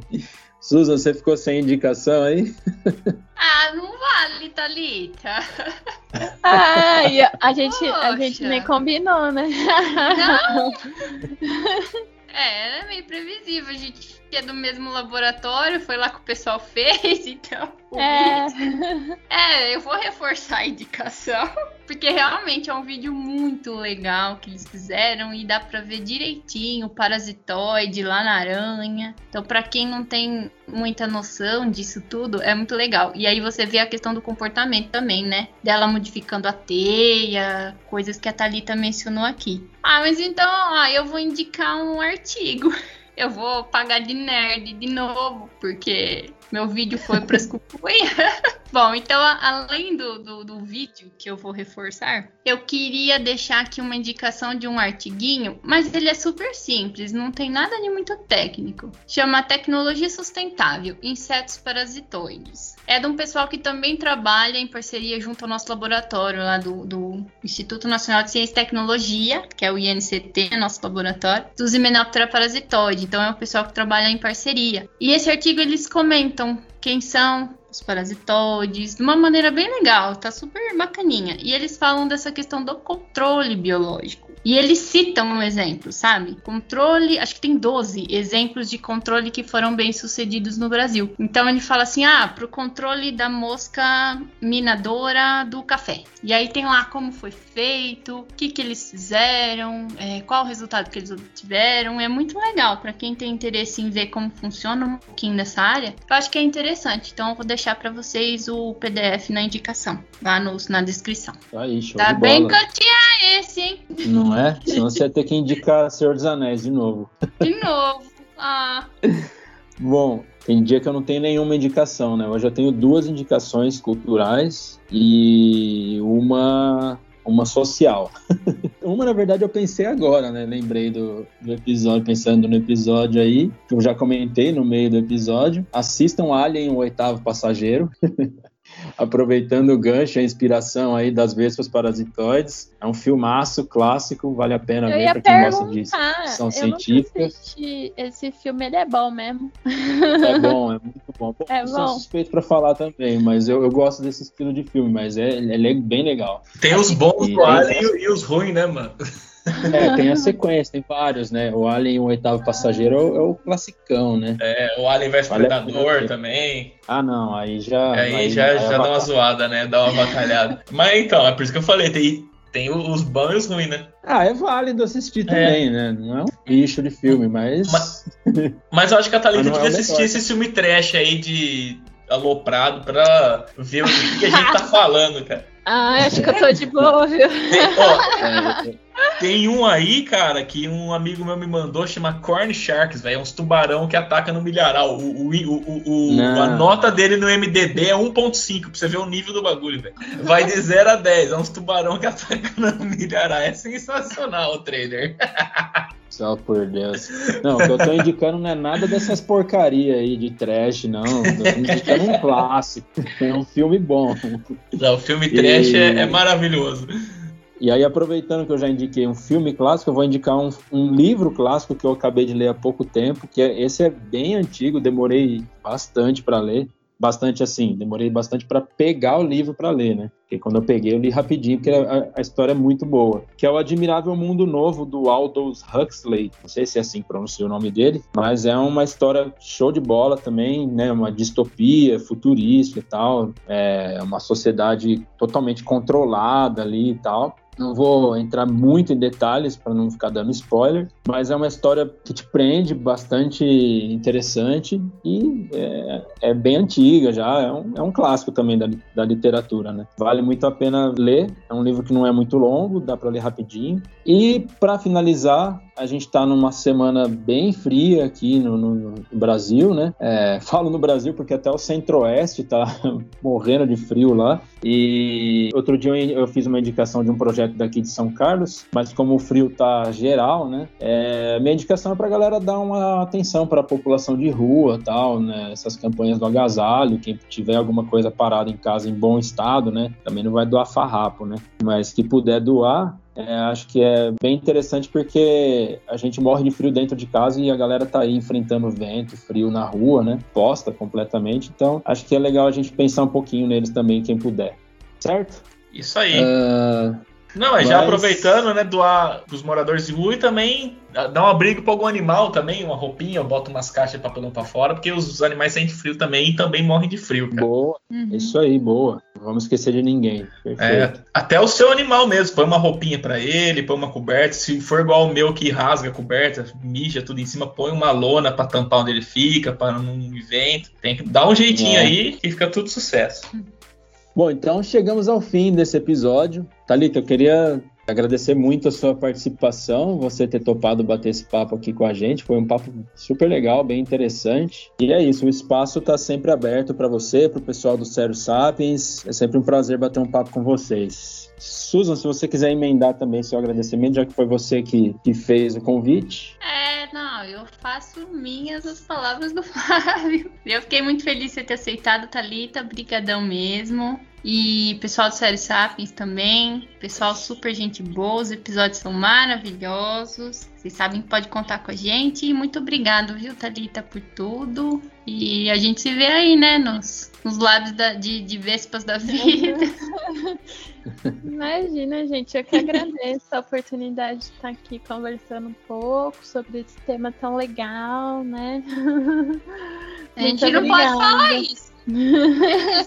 Susan, você ficou sem indicação aí? Ah, não vale, Thalita. Ai, a gente, a gente nem combinou, né? Não. É, é meio previsível. A gente é do mesmo laboratório, foi lá que o pessoal fez, então. É. é, eu vou reforçar a indicação, porque realmente é um vídeo muito legal que eles fizeram e dá para ver direitinho o parasitoide lá na aranha. Então, para quem não tem muita noção disso tudo, é muito legal. E aí você vê a questão do comportamento também, né? Dela modificando a teia, coisas que a Thalita mencionou aqui. Ah, mas então, ó, eu vou indicar um artigo. Eu vou pagar de nerd de novo, porque meu vídeo foi para as Bom, então, além do, do, do, vídeo que eu vou reforçar, eu queria deixar aqui uma indicação de um artiguinho, mas ele é super simples, não tem nada de muito técnico. Chama Tecnologia Sustentável: Insetos Parasitoides. É de um pessoal que também trabalha em parceria junto ao nosso laboratório lá do, do Instituto Nacional de Ciência e Tecnologia, que é o INCT, nosso laboratório, dos Hymenoptera parasitoide. Então, é um pessoal que trabalha em parceria. E esse artigo eles comentam quem são os parasitoides, de uma maneira bem legal, tá super bacaninha. E eles falam dessa questão do controle biológico. E eles citam um exemplo, sabe? Controle, acho que tem 12 exemplos de controle que foram bem sucedidos no Brasil. Então ele fala assim: ah, para o controle da mosca minadora do café. E aí tem lá como foi feito, o que, que eles fizeram, é, qual o resultado que eles obtiveram. É muito legal para quem tem interesse em ver como funciona um pouquinho dessa área. Eu acho que é interessante. Então eu vou deixar para vocês o PDF na indicação, lá no, na descrição. Aí, show tá bem que eu tinha esse, hein? Não é? Senão você vai ter que indicar Senhor dos Anéis de novo. De novo. Ah. Bom, tem dia que eu não tenho nenhuma indicação, né? Hoje eu tenho duas indicações culturais e uma uma social. uma, na verdade, eu pensei agora, né? Lembrei do, do, episódio, pensando no episódio aí, que eu já comentei no meio do episódio. Assistam Alien, o oitavo passageiro. aproveitando o gancho, a inspiração aí das Vespas Parasitoides. É um filmaço clássico, vale a pena eu ver para quem gosta de ficção científica. Assisti, esse filme ele é bom mesmo. É bom, é muito bom. bom é eu sou suspeito para falar também, mas eu, eu, gosto desse estilo de filme, mas é, ele é bem legal. Tem os bons do Alien e, e os ruins, né, mano? É, tem a sequência, tem vários, né? O Alien e o Oitavo Passageiro é o, é o classicão, né? É, o Alien vs Predador também. Ah, não, aí já. Aí, aí já, já dá uma zoada, né? Dá uma batalhada. Mas então, é por isso que eu falei, tem, tem os bons e os ruins, né? Ah, é válido assistir é. também, né? Não é um bicho de filme, mas. Mas, mas eu acho que a Thalita devia é assistir esse filme trash aí de aloprado pra ver o que, que a gente tá falando, cara. Ah, acho que eu tô de boa, viu? Tem, ó, tem um aí, cara, que um amigo meu me mandou, chama Corn Sharks, velho. É uns tubarão que ataca no milharal. O, o, o, o a nota dele no MDB é 1.5, pra você ver o nível do bagulho, velho. Vai de 0 a 10. É uns tubarão que atacam no milharal. É sensacional o trailer. Só por Deus. Não, o que eu tô indicando não é nada dessas porcaria aí de trash, não. Tô indicando um clássico. É um filme bom. Não, o filme trash e... é, é, maravilhoso. E aí, aproveitando que eu já indiquei um filme clássico, eu vou indicar um, um livro clássico que eu acabei de ler há pouco tempo, que é, esse é bem antigo, demorei bastante para ler bastante assim, demorei bastante para pegar o livro para ler, né? Porque quando eu peguei, eu li rapidinho, porque a, a, história é muito boa. Que é o Admirável Mundo Novo do Aldous Huxley. Não sei se é assim que pronuncia o nome dele, mas é uma história show de bola também, né? Uma distopia futurista e tal. É uma sociedade totalmente controlada ali e tal. Não vou entrar muito em detalhes para não ficar dando spoiler, mas é uma história que te prende, bastante interessante e é, é bem antiga já, é um, é um clássico também da, da, literatura, né? Vale muito a pena ler, é um livro que não é muito longo, dá para ler rapidinho. E para finalizar, a gente está numa semana bem fria aqui no, no Brasil, né? É, falo no Brasil porque até o Centro-Oeste está morrendo de frio lá. E outro dia eu, eu, fiz uma indicação de um projeto daqui de São Carlos, mas como o frio tá geral, né? É, minha indicação é para a galera dar uma atenção para a população de rua, tal, né? Essas campanhas do agasalho, quem tiver alguma coisa parada em casa em bom estado, né? Também não vai doar farrapo, né? Mas que puder doar, é, acho que é bem interessante porque a gente morre de frio dentro de casa e a galera tá aí enfrentando vento, frio na rua, né? Posta completamente. Então, acho que é legal a gente pensar um pouquinho neles também, quem puder. Certo? Isso aí. Uh, não, é Mas... já aproveitando, né, doar os moradores de rua e também dar um abrigo para algum animal também, uma roupinha, eu boto umas caixas de papelão para fora, porque os animais sentem frio também e também morrem de frio, cara. Boa, uhum. isso aí, boa. Não vamos esquecer de ninguém. É, até o seu animal mesmo, põe uma roupinha para ele, põe uma coberta, se for igual o meu que rasga a coberta, mija tudo em cima, põe uma lona para tampar onde ele fica, para não vento. Tem que dar um jeitinho é. aí que fica tudo sucesso. Bom, então chegamos ao fim desse episódio. Thalita, eu queria agradecer muito a sua participação, você ter topado bater esse papo aqui com a gente. Foi um papo super legal, bem interessante. E é isso, o espaço está sempre aberto para você, para o pessoal do Sério Sapiens. É sempre um prazer bater um papo com vocês. Susan, se você quiser emendar também seu agradecimento, já que foi você que, que fez o convite. É, não, eu faço minhas as palavras do Flávio. Eu fiquei muito feliz de ter aceitado, Thalita. Brigadão mesmo. E pessoal do Série Sapiens também. Pessoal super gente boa. Os episódios são maravilhosos. Vocês sabem que pode contar com a gente. E muito obrigado, viu, Thalita, por tudo. E a gente se vê aí, né, nos, nos lábios da, de, de Vespas da vida. Imagina, gente. Eu que agradeço a oportunidade de estar aqui conversando um pouco sobre esse tema tão legal, né? A gente muito não obrigada. pode falar isso.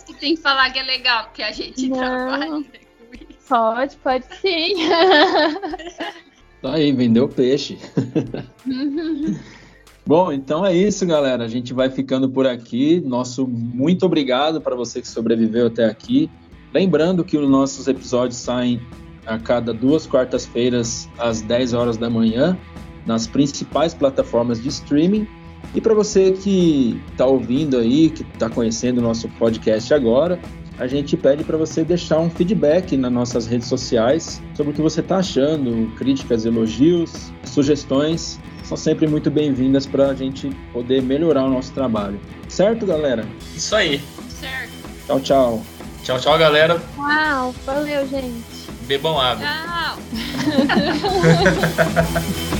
Que tem que falar que é legal, porque a gente Não. trabalha com isso. Pode, pode sim. Tá aí, vendeu peixe. Bom, então é isso, galera. A gente vai ficando por aqui. Nosso muito obrigado para você que sobreviveu até aqui. Lembrando que os nossos episódios saem a cada duas quartas-feiras às 10 horas da manhã nas principais plataformas de streaming e para você que está ouvindo aí, que está conhecendo o nosso podcast agora, a gente pede para você deixar um feedback nas nossas redes sociais sobre o que você está achando, críticas, elogios, sugestões são sempre muito bem-vindas para a gente poder melhorar o nosso trabalho. Certo, galera? Isso aí. Certo. Tchau, tchau. Tchau, tchau, galera. Uau, valeu, gente. Bebam água. Tchau.